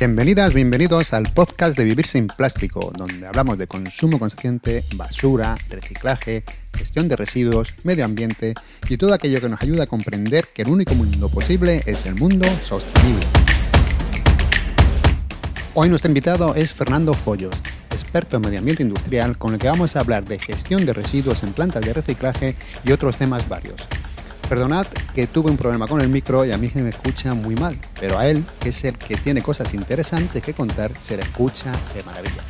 Bienvenidas, bienvenidos al podcast de Vivir sin Plástico, donde hablamos de consumo consciente, basura, reciclaje, gestión de residuos, medio ambiente y todo aquello que nos ayuda a comprender que el único mundo posible es el mundo sostenible. Hoy nuestro invitado es Fernando Follos, experto en medio ambiente industrial, con el que vamos a hablar de gestión de residuos en plantas de reciclaje y otros temas varios. Perdonad que tuve un problema con el micro y a mí se me escucha muy mal, pero a él, que es el que tiene cosas interesantes que contar, se le escucha de maravilla.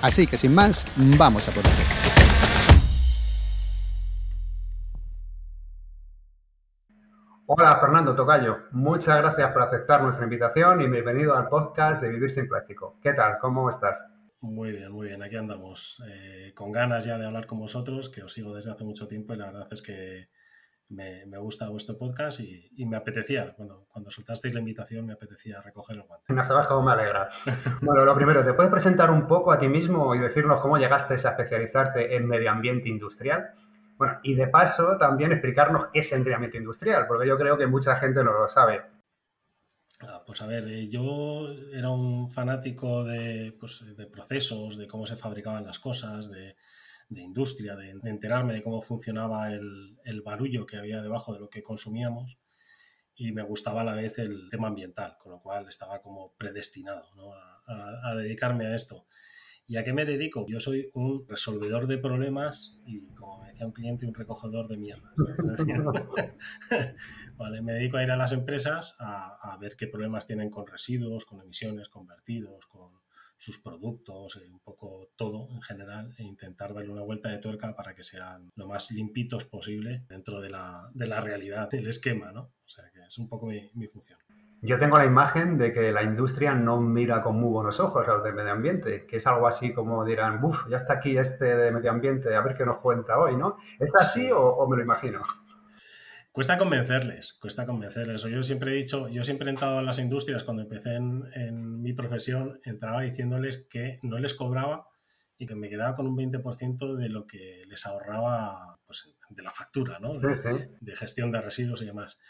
Así que sin más, vamos a por ello. Hola Fernando Tocayo, muchas gracias por aceptar nuestra invitación y bienvenido al podcast de Vivir sin Plástico. ¿Qué tal? ¿Cómo estás? Muy bien, muy bien, aquí andamos. Eh, con ganas ya de hablar con vosotros, que os sigo desde hace mucho tiempo y la verdad es que me, gusta vuestro podcast y, me apetecía, cuando, cuando soltasteis la invitación, me apetecía recoger el guante. Me has trabajado, me alegra. bueno, lo primero, ¿te puedes presentar un poco a ti mismo y decirnos cómo llegaste a especializarte en medio ambiente industrial? Bueno, y de paso también explicarnos qué es el medio ambiente industrial, porque yo creo que mucha gente no lo sabe. Ah, pues a ver, eh, yo era un fanático de, pues, de procesos, de cómo se fabricaban las cosas, de, de industria, de, enterarme de cómo funcionaba el, barullo que había debajo de lo que consumíamos y me gustaba a la vez el tema ambiental, con lo cual estaba como predestinado a, dedicarme a esto. ¿Y a qué me dedico? Yo soy un resolvedor de problemas y, como me decía un cliente, un recogedor de mierdas. vale, me dedico a ir a las empresas a, a ver qué problemas tienen con residuos, con emisiones, con vertidos, con, sus productos, eh, un poco todo en general, e intentar darle una vuelta de tuerca para que sean lo más limpitos posible dentro de la, de la realidad, del esquema, ¿no? O sea que es un poco mi, mi función. Yo tengo la imagen de que la industria no mira con muy buenos ojos a los de medio ambiente, que es algo así como dirán, uff, ya está aquí este de medio ambiente, a ver qué nos cuenta hoy, ¿no? ¿Es así o, o me lo imagino? Cuesta convencerles, cuesta convencerles. Yo siempre he dicho, yo siempre he entrado en las industrias cuando empecé en, mi profesión, entraba diciéndoles que no les cobraba y que me quedaba con un 20% de lo que les ahorraba pues, de la factura, ¿no? de gestión de residuos y demás.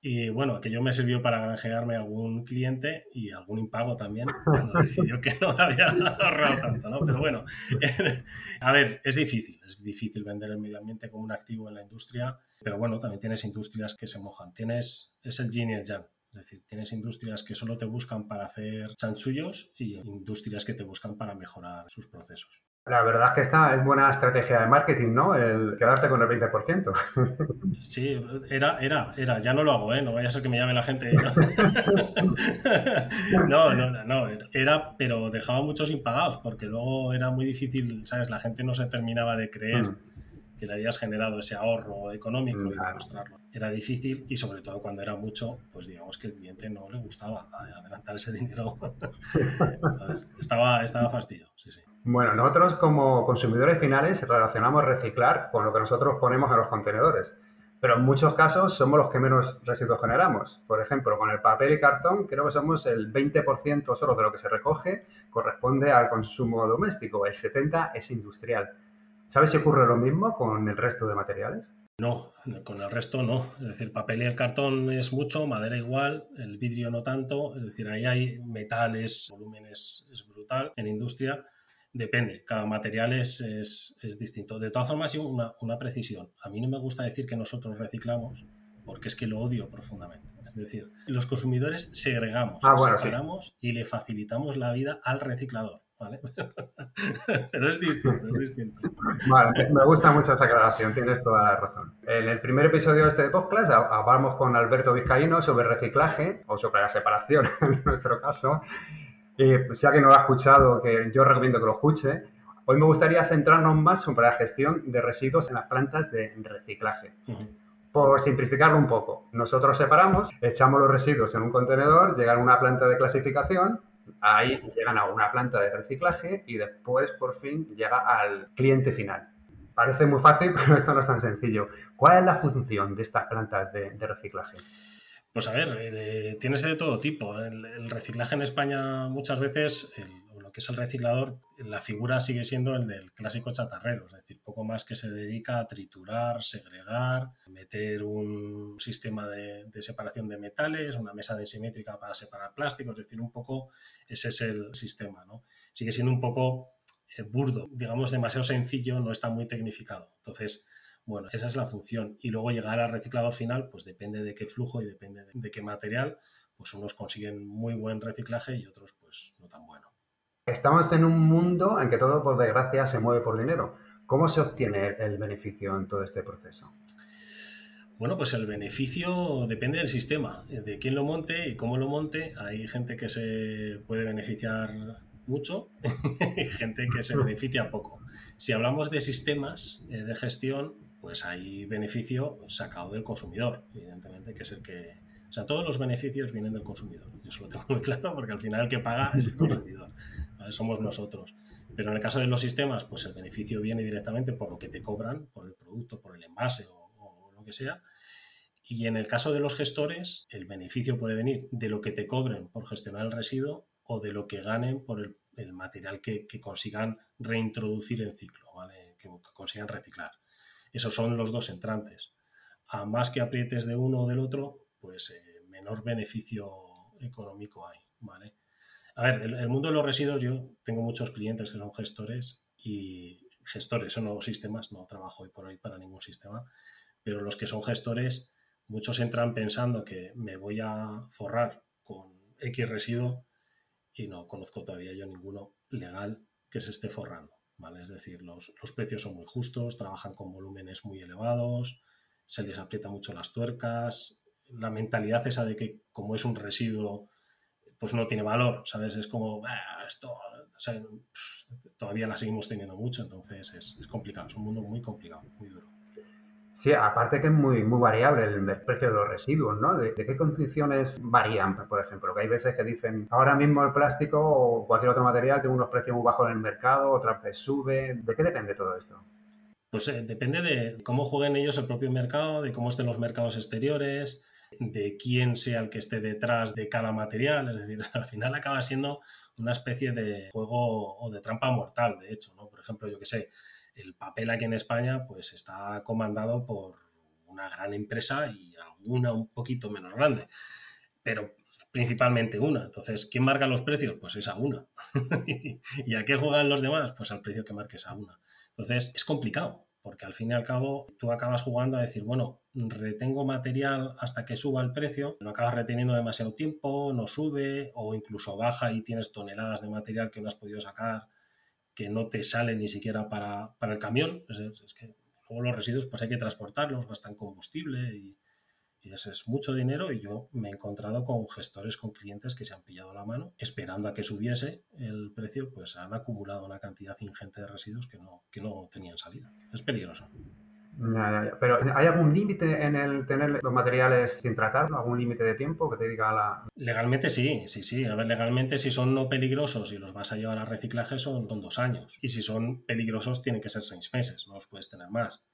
Y bueno, aquello me sirvió para granjearme algún cliente y algún impago también, cuando decidió que no había ahorrado tanto, ¿no? Pero bueno, a ver, es difícil, es difícil vender el medio ambiente como un activo en la industria, pero bueno, también tienes industrias que se mojan. Tienes, es el yin y el. Es decir, tienes industrias que solo te buscan para hacer chanchullos y industrias que te buscan para mejorar sus procesos. La verdad es que esta es buena estrategia de marketing, ¿no? El quedarte con el 20%. Sí, era, era, era. Ya no lo hago, ¿eh? No vaya a ser que me llame la gente. No, no, no, no. Era, pero dejaba muchos impagados porque luego era muy difícil, ¿sabes? La gente no se terminaba de creer mm. que le habías generado ese ahorro económico y demostrarlo. Era difícil y sobre todo cuando era mucho, pues digamos que el cliente no le gustaba adelantar ese dinero. Entonces, estaba, estaba fastidio. Bueno, nosotros como consumidores finales relacionamos reciclar con lo que nosotros ponemos en los contenedores, pero en muchos casos somos los que menos residuos generamos. Por ejemplo, con el papel y cartón creo que somos el 20% solo de lo que se recoge corresponde al consumo doméstico, el 70% es industrial. ¿Sabes si ocurre lo mismo con el resto de materiales? No, con el resto no. Es decir, papel y el cartón es mucho, madera igual, el vidrio no tanto. Es decir, ahí hay metales, volúmenes es brutal en industria Depende, cada material es, es, distinto. De todas formas, una, una precisión. A mí no me gusta decir que nosotros reciclamos, porque es que lo odio profundamente. Es decir, los consumidores segregamos, ah, separamos y le facilitamos la vida al reciclador. ¿vale? Pero es distinto, es distinto. Vale, me gusta mucho esa aclaración, tienes toda la razón. En el primer episodio de este podcast hablamos con Alberto Vizcaíno sobre reciclaje o sobre la separación en nuestro caso eh, pues ya que no lo ha escuchado, que yo recomiendo que lo escuche, hoy me gustaría centrarnos más sobre la gestión de residuos en las plantas de reciclaje. Por simplificarlo un poco, nosotros separamos, echamos los residuos en un contenedor, llegan a una planta de clasificación, ahí llegan a una planta de reciclaje y después por fin llega al cliente final. Parece muy fácil, pero esto no es tan sencillo. ¿Cuál es la función de estas plantas de reciclaje? Pues a ver, eh, tienes de todo tipo. El, reciclaje en España muchas veces, lo que es el reciclador, la figura sigue siendo el del clásico chatarrero, es decir, poco más que se dedica a triturar, segregar, meter un sistema de, separación de metales, una mesa desimétrica para separar plásticos, es decir, un poco ese es el sistema, ¿no? Sigue siendo un poco eh, burdo, digamos, demasiado sencillo, no está muy tecnificado. Entonces, bueno, esa es la función. Y luego llegar al reciclador final, pues depende de qué flujo y depende de, qué material, pues unos consiguen muy buen reciclaje y otros pues no tan bueno. Estamos en un mundo en que todo, por desgracia, se mueve por dinero. ¿Cómo se obtiene el beneficio en todo este proceso? Bueno, pues el beneficio depende del sistema, de quién lo monte y cómo lo monte. Hay gente que se puede beneficiar mucho y gente que se beneficia poco. Si hablamos de sistemas eh, de gestión, pues hay beneficio sacado del consumidor, evidentemente, que es el que... O sea, todos los beneficios vienen del consumidor. Yo eso lo tengo muy claro porque al final el que paga es el consumidor. Somos nosotros. Pero en el caso de los sistemas, pues el beneficio viene directamente por lo que te cobran, por el producto, por el envase o, o lo que sea. Y en el caso de los gestores, el beneficio puede venir de lo que te cobren por gestionar el residuo o de lo que ganen por el, material que, consigan reintroducir en ciclo, ¿vale? que, consigan reciclar. Esos son los dos entrantes. A más que aprietes de uno o del otro, pues eh, menor beneficio económico hay. ¿vale? A ver, el, mundo de los residuos, yo tengo muchos clientes que son gestores y gestores, son nuevos sistemas, no trabajo hoy por hoy para ningún sistema, pero los que son gestores, muchos entran pensando que me voy a forrar con X residuo y no conozco todavía yo ninguno legal que se esté forrando. ¿Vale? Es decir, los, precios son muy justos, trabajan con volúmenes muy elevados, se les aprieta mucho las tuercas, la mentalidad esa de que como es un residuo, pues no tiene valor, ¿sabes? Es como, ah, esto, todavía la seguimos teniendo mucho, entonces es, es complicado, es un mundo muy complicado, muy duro. Sí, aparte que es muy, muy variable el precio de los residuos, ¿no? ¿De, qué condiciones varían, por ejemplo? Que hay veces que dicen, ahora mismo el plástico o cualquier otro material tiene unos precios muy bajos en el mercado, otras veces sube. ¿De qué depende todo esto? Pues eh, depende de cómo jueguen ellos el propio mercado, de cómo estén los mercados exteriores, de quién sea el que esté detrás de cada material. Es decir, al final acaba siendo una especie de juego o de trampa mortal, de hecho, ¿no? Por ejemplo, yo qué sé, el papel aquí en España pues está comandado por una gran empresa y alguna un poquito menos grande, pero principalmente una. Entonces, ¿quién marca los precios? Pues esa una. ¿Y a qué juegan los demás? Pues al precio que marque esa una. Entonces, es complicado, porque al fin y al cabo tú acabas jugando a decir, bueno, retengo material hasta que suba el precio, lo acabas reteniendo demasiado tiempo, no sube o incluso baja y tienes toneladas de material que no has podido sacar que no te sale ni siquiera para, el camión. Es, que luego los residuos pues hay que transportarlos, gastan combustible y, y ese es mucho dinero y yo me he encontrado con gestores, con clientes que se han pillado la mano esperando a que subiese el precio, pues han acumulado una cantidad ingente de residuos que no, que no tenían salida. Es peligroso. Pero ¿hay algún límite en el tener los materiales sin tratar? ¿Algún límite de tiempo que te diga la...? Legalmente sí, sí, sí. A ver, legalmente si son no peligrosos y los vas a llevar a reciclaje son, dos años. Y si son peligrosos tienen que ser seis meses, no los puedes tener más.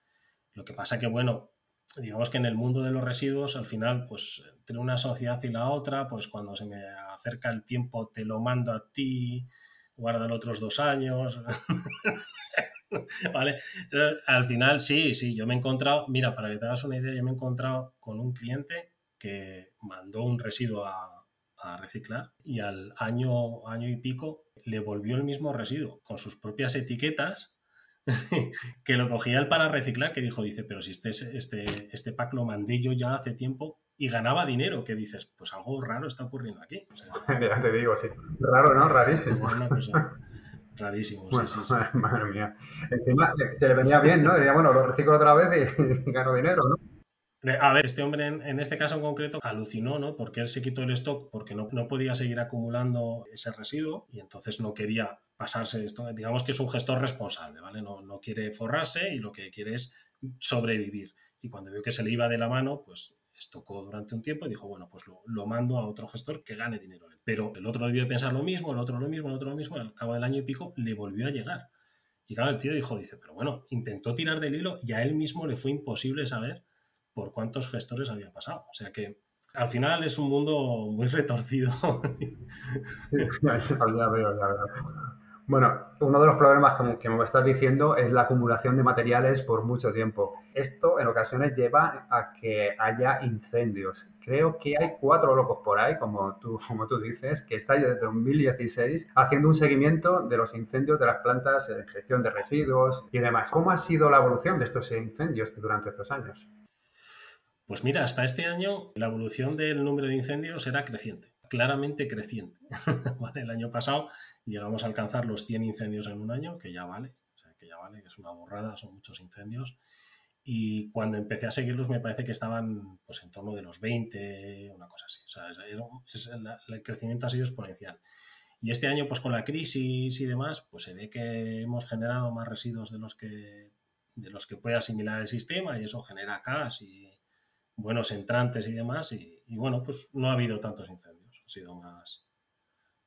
Lo que pasa que, bueno, digamos que en el mundo de los residuos, al final, pues entre una sociedad y la otra, pues cuando se me acerca el tiempo te lo mando a ti, guardan otros dos años. ¿Vale? Al final sí, sí, yo me he encontrado, mira, para que te hagas una idea, yo me he encontrado con un cliente que mandó un residuo a, reciclar y al año, año y pico le volvió el mismo residuo con sus propias etiquetas que lo cogía él para reciclar, que dijo, dice, pero si este, este, este pack lo mandé yo ya hace tiempo y ganaba dinero, que dices, pues algo raro está ocurriendo aquí. ya te digo, sí. Raro, ¿no? Rarísimo. Rarísimo, sí, sí, Madre mía. Encima, que le venía bien, ¿no? Diría, bueno, lo reciclo otra vez y, gano dinero, ¿no? A ver, este hombre en, este caso en concreto alucinó, ¿no? Porque él se quitó el stock porque no, no, podía seguir acumulando ese residuo y entonces no quería pasarse esto. Digamos que es un gestor responsable, ¿vale? No, no quiere forrarse y lo que quiere es sobrevivir. Y cuando vio que se le iba de la mano, pues tocó durante un tiempo y dijo, bueno, pues lo, mando a otro gestor que gane dinero. Pero el otro debió pensar lo mismo, el otro lo mismo, el otro lo mismo, al cabo del año y pico le volvió a llegar. Y claro, el tío dijo, dice, pero bueno, intentó tirar del hilo y a él mismo le fue imposible saber por cuántos gestores había pasado. O sea que Al final es un mundo muy retorcido. ya veo, ya veo. Bueno, uno de los problemas que me estás diciendo es la acumulación de materiales por mucho tiempo. Esto en ocasiones lleva a que haya incendios. Creo que hay cuatro locos por ahí, como tú, como tú dices, que está desde 2016 haciendo un seguimiento de los incendios de las plantas en gestión de residuos y demás. ¿Cómo ha sido la evolución de estos incendios durante estos años? Pues mira, hasta este año la evolución del número de incendios era creciente claramente creciente. El año pasado llegamos a alcanzar los 100 incendios en un año, que ya vale, o sea, que ya vale, que es una borrada, son muchos incendios. Y cuando empecé a seguirlos me parece que estaban pues, en torno de los 20, una cosa así. O sea, el crecimiento ha sido exponencial. Y este año, pues con la crisis y demás, pues se ve que hemos generado más residuos de los que, de los que puede asimilar el sistema y eso genera CAS y buenos entrantes y demás. Y, y bueno, pues no ha habido tantos incendios ha sido más,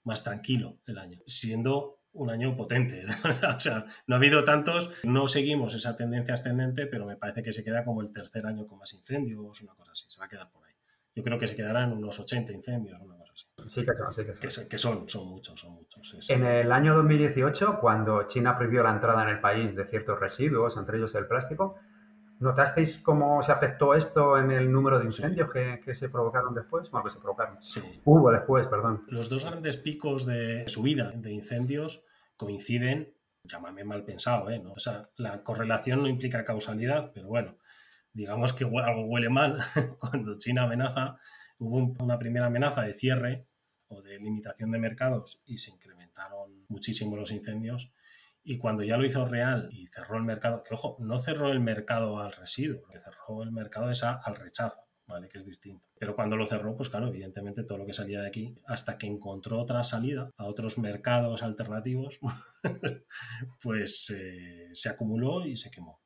más tranquilo el año, siendo un año potente. o sea, no ha habido tantos, no seguimos esa tendencia ascendente, pero me parece que se queda como el tercer año con más incendios, una cosa así, se va a quedar por ahí. Yo creo que se quedarán unos 80 incendios, una cosa así. Sí, que son, sí que son. Que, son, son muchos, son muchos. En el año 2018, cuando China prohibió la entrada en el país de ciertos residuos, entre ellos el plástico, ¿Notasteis cómo se afectó esto en el número de incendios que, se provocaron después? Bueno, que se provocaron. Sí. Hubo después, perdón. Los dos grandes picos de subida de incendios coinciden, llámame mal pensado, ¿eh? O sea, la correlación no implica causalidad, pero bueno, digamos que algo huele mal cuando China amenaza. Hubo una primera amenaza de cierre o de limitación de mercados y se incrementaron muchísimo los incendios y cuando ya lo hizo real y cerró el mercado, que ojo, no cerró el mercado al residuo, porque cerró el mercado esa al rechazo, ¿vale? Que es distinto. Pero cuando lo cerró, pues claro, evidentemente todo lo que salía de aquí, hasta que encontró otra salida a otros mercados alternativos, pues eh, se acumuló y se quemó.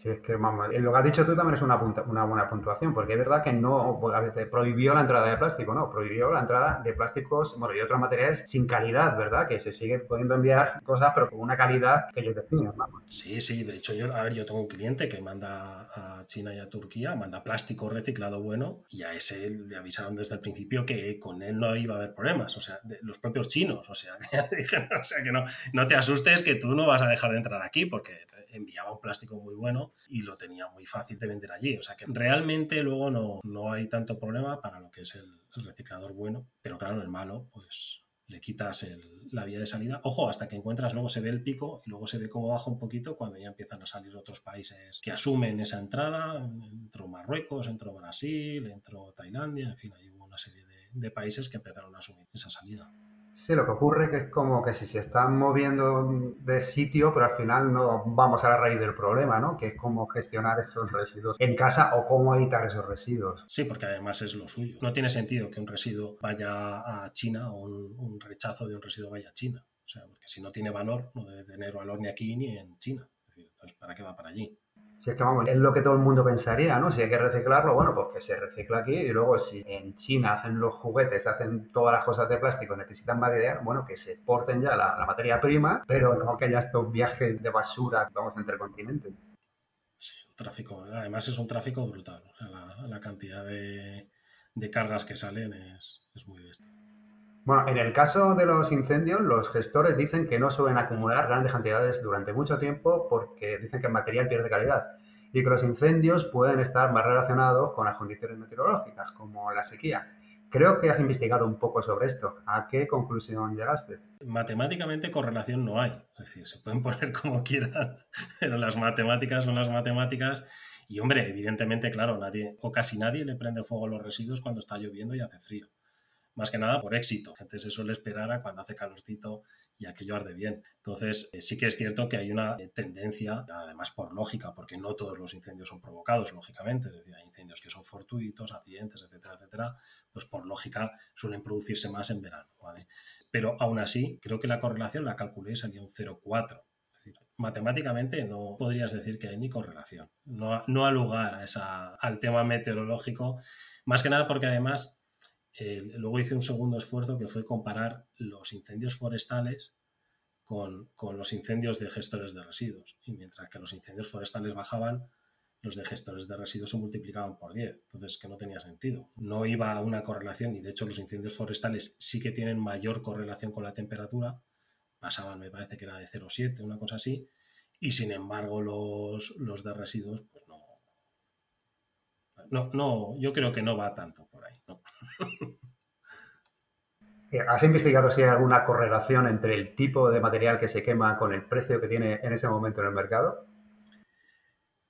Sí, es que vamos, lo que has dicho tú también es una, una buena puntuación, porque es verdad que no, a veces prohibió la entrada de plástico, no, prohibió la entrada de plásticos, bueno, y otros materiales sin calidad, ¿verdad? Que se sigue pudiendo enviar cosas, pero con una calidad que ellos definen, vamos. Sí, sí, de hecho, yo, a ver, yo tengo un cliente que manda a China y a Turquía, manda plástico reciclado bueno, y a ese le avisaron desde el principio que con él no iba a haber problemas, o sea, los propios chinos, o sea, o sea que no, no te asustes que tú no vas a dejar de entrar aquí, porque enviaba un plástico muy bueno y lo tenía muy fácil de vender allí. O sea que realmente luego no, no hay tanto problema para lo que es el, reciclador bueno, pero claro, el malo, pues le quitas la vía de salida. Ojo, hasta que encuentras, luego se ve el pico y luego se ve cómo baja un poquito cuando ya empiezan a salir otros países que asumen esa entrada. Entró Marruecos, entró Brasil, entró Tailandia, en fin, hay una serie de países que empezaron a asumir esa salida. Sí, lo que ocurre que es como que si se están moviendo de sitio, pero al final no vamos a la raíz del problema, ¿no? Que es cómo gestionar esos residuos en casa o cómo evitar esos residuos. Sí, porque además es lo suyo. No tiene sentido que un residuo vaya a China o un, rechazo de un residuo vaya a China. O sea, porque si no tiene valor, no debe tener valor ni aquí ni en China. entonces, ¿para qué va para allí? Si es que vamos, es lo que todo el mundo pensaría, ¿no? Si hay que reciclarlo, bueno, pues que se recicla aquí y luego si en China hacen los juguetes, hacen todas las cosas de plástico, necesitan material, bueno, que se porten ya la, materia prima, pero no que haya estos viajes de basura, vamos, entre continentes. Sí, un tráfico, además es un tráfico brutal, la, cantidad de, cargas que salen es, es muy bestia. Bueno, en el caso de los incendios, los gestores dicen que no suelen acumular grandes cantidades durante mucho tiempo porque dicen que el material pierde calidad y que los incendios pueden estar más relacionados con las condiciones meteorológicas, como la sequía. Creo que has investigado un poco sobre esto. ¿A qué conclusión llegaste? Matemáticamente correlación no hay. Es decir, se pueden poner como quieran, pero las matemáticas son las matemáticas. Y hombre, evidentemente, claro, nadie o casi nadie le prende fuego a los residuos cuando está lloviendo y hace frío más que nada por éxito. La gente se suele esperar a cuando hace calorcito y aquello arde bien. Entonces, eh, sí que es cierto que hay una eh, tendencia, además por lógica, porque no todos los incendios son provocados, lógicamente, es decir, hay incendios que son fortuitos, accidentes, etcétera, etcétera, pues por lógica suelen producirse más en verano, ¿vale? Pero aún así, creo que la correlación la calculé y salía un 0,4. Es decir, matemáticamente no podrías decir que hay ni correlación. No, no ha lugar a al tema meteorológico, más que nada porque además luego hice un segundo esfuerzo que fue comparar los incendios forestales con, los incendios de gestores de residuos. Y mientras que los incendios forestales bajaban, los de gestores de residuos se multiplicaban por 10, entonces que no tenía sentido. No iba a una correlación y de hecho los incendios forestales sí que tienen mayor correlación con la temperatura, pasaban me parece que era de 0,7, una cosa así, y sin embargo los, los de residuos pues no. No, yo creo que no va tanto por ahí. Eh, ¿Has investigado si hay alguna correlación entre el tipo de material que se quema con el precio que tiene en ese momento en el mercado?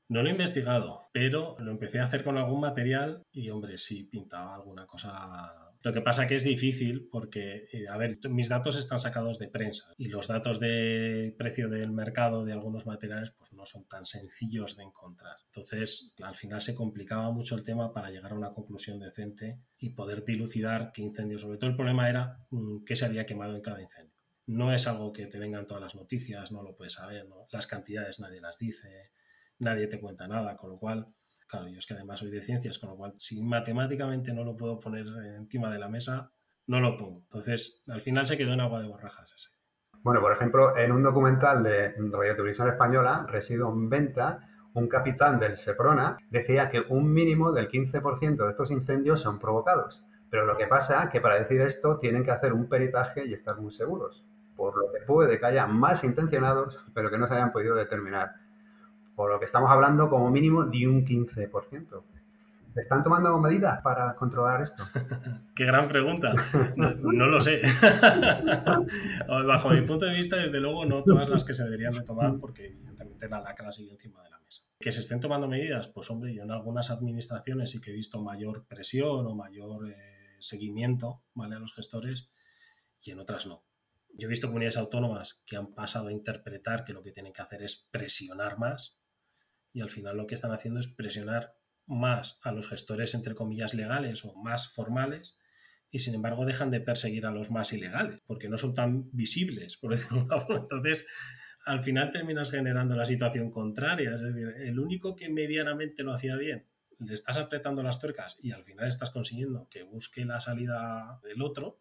No lo he investigado, pero lo empecé a hacer con algún material y, hombre, sí pintaba alguna cosa. Lo que pasa que es difícil porque, eh, a ver, mis datos están sacados de prensa y los datos de precio del mercado de algunos materiales pues no son tan sencillos de encontrar. Entonces, al final se complicaba mucho el tema para llegar a una conclusión decente y poder dilucidar qué incendio. Sobre todo el problema era mm, qué se había quemado en cada incendio. No es algo que te vengan todas las noticias, no lo puedes saber, las cantidades nadie las dice nadie te cuenta nada, con lo cual, claro, yo es que además soy de ciencias, con lo cual, si matemáticamente no lo puedo poner encima de la mesa, no lo pongo. Entonces, al final se quedó en agua de borrajas ese. Bueno, por ejemplo, en un documental de Radio Televisión Española, Residuo en Venta, un capitán del Seprona decía que un mínimo del 15% de estos incendios son provocados. Pero lo que pasa es que para decir esto tienen que hacer un peritaje y estar muy seguros. Por lo que puede que haya más intencionados, pero que no se hayan podido determinar por lo que estamos hablando como mínimo de un 15%. ¿Se están tomando medidas para controlar esto? Qué gran pregunta. No, lo sé. Bajo mi punto de vista, desde luego, no todas las que se deberían de tomar, porque evidentemente la lacra sigue encima de la mesa. Que se estén tomando medidas, pues hombre, yo en algunas administraciones sí que he visto mayor presión o mayor eh, seguimiento ¿vale? a los gestores y en otras no. Yo he visto comunidades autónomas que han pasado a interpretar que lo que tienen que hacer es presionar más y al final lo que están haciendo es presionar más a los gestores, entre comillas, legales o más formales, y sin embargo dejan de perseguir a los más ilegales, porque no son tan visibles, por decirlo de Entonces, al final terminas generando la situación contraria, es decir, el único que medianamente lo hacía bien, le estás apretando las tuercas y al final estás consiguiendo que busque la salida del otro,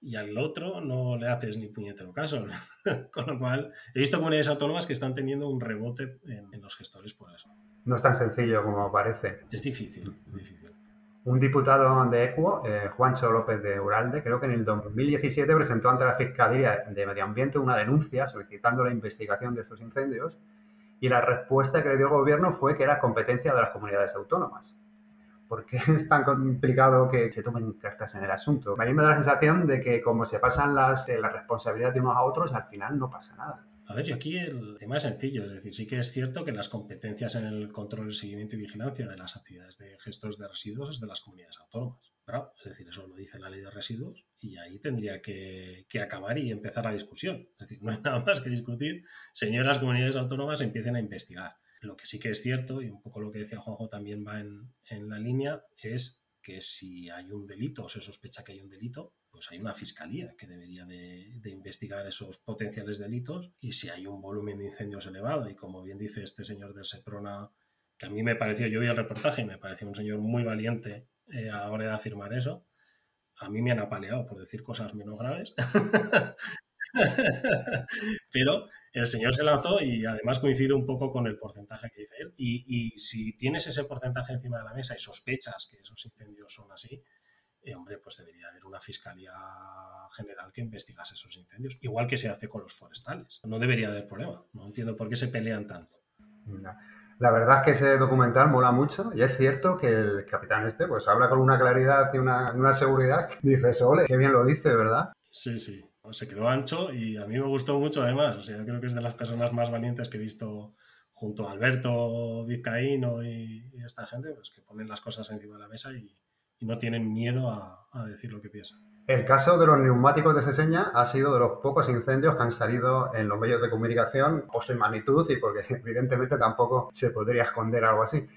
y al otro no le haces ni puñetero caso. Con lo cual, he visto comunidades autónomas que están teniendo un rebote en, los gestores por eso. No es tan sencillo como parece. Es difícil, es difícil. Un diputado de Ecuo, eh, Juancho López de Uralde, creo que en el 2017 presentó ante la Fiscalía de Medio Ambiente una denuncia solicitando la investigación de estos incendios y la respuesta que le dio el gobierno fue que era competencia de las comunidades autónomas. ¿Por qué es tan complicado que se tomen cartas en el asunto? A mí me da la sensación de que como se pasan las, eh, la responsabilidad de unos a otros, al final no pasa nada. A ver, yo aquí el tema es sencillo, es decir, sí que es cierto que las competencias en el control, seguimiento y vigilancia de las actividades de gestores de residuos es de las comunidades autónomas. Pero, es decir, eso lo dice la ley de residuos y ahí tendría que, que, acabar y empezar la discusión. Es decir, no hay nada más que discutir. Señoras comunidades autónomas empiecen a investigar. Lo que sí que es cierto, y un poco lo que decía Juanjo también va en, en la línea, es que si hay un delito o se sospecha que hay un delito, pues hay una fiscalía que debería de, de, investigar esos potenciales delitos y si hay un volumen de incendios elevado y como bien dice este señor del Seprona, que a mí me pareció, yo vi el reportaje y me pareció un señor muy valiente eh, a la hora de afirmar eso, a mí me han apaleado por decir cosas menos graves, pero el señor se lanzó y además coincide un poco con el porcentaje que dice él. Y, si tienes ese porcentaje encima de la mesa y sospechas que esos incendios son así, eh, hombre, pues debería haber una fiscalía general que investigase esos incendios, igual que se hace con los forestales. No debería haber problema. No entiendo por qué se pelean tanto. La verdad es que ese documental mola mucho y es cierto que el capitán este pues habla con una claridad y una, una seguridad que dices, ole, qué bien lo dice, ¿verdad? Sí, sí se quedó ancho y a mí me gustó mucho además. O sea, yo creo que es de las personas más valientes que he visto junto a Alberto Vizcaíno y, esta gente, pues que ponen las cosas encima de la mesa y, no tienen miedo a, decir lo que piensan. El caso de los neumáticos de Seseña ha sido de los pocos incendios que han salido en los medios de comunicación por su magnitud y porque evidentemente tampoco se podría esconder algo así.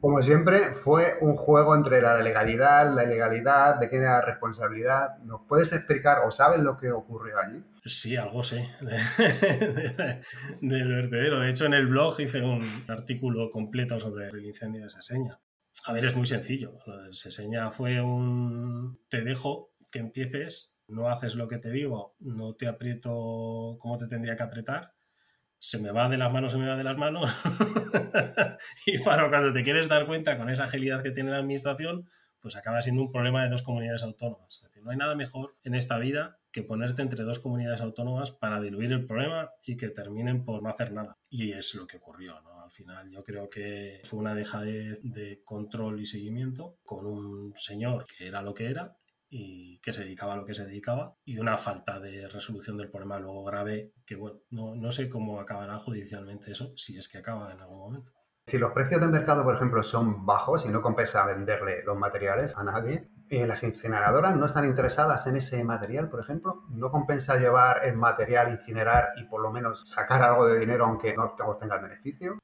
Como siempre, fue un juego entre la legalidad, la ilegalidad, de quién era la responsabilidad. ¿Nos puedes explicar o sabes lo que ocurrió allí? Sí, algo sé del vertedero. De hecho, en el blog hice un artículo completo sobre el incendio de Seseña. A ver, es muy sencillo. Lo de Seseña fue un... Te dejo que empieces, no haces lo que te digo, no te aprieto como te tendría que apretar se me va de las manos, se me va de las manos. y para cuando te quieres dar cuenta con esa agilidad que tiene la administración, pues acaba siendo un problema de dos comunidades autónomas. Es no hay nada mejor en esta vida que ponerte entre dos comunidades autónomas para diluir el problema y que terminen por no hacer nada. Y es lo que ocurrió, ¿no? Al final yo creo que fue una dejadez de control y seguimiento con un señor que era lo que era y que se dedicaba a lo que se dedicaba y una falta de resolución del problema luego grave que bueno, no, no sé cómo acabará judicialmente eso, si es que acaba en algún momento. Si los precios de mercado, por ejemplo, son bajos y no compensa venderle los materiales a nadie, eh, las incineradoras no están interesadas en ese material, por ejemplo. No compensa llevar el material, incinerar y por lo menos sacar algo de dinero aunque no obtenga el beneficio.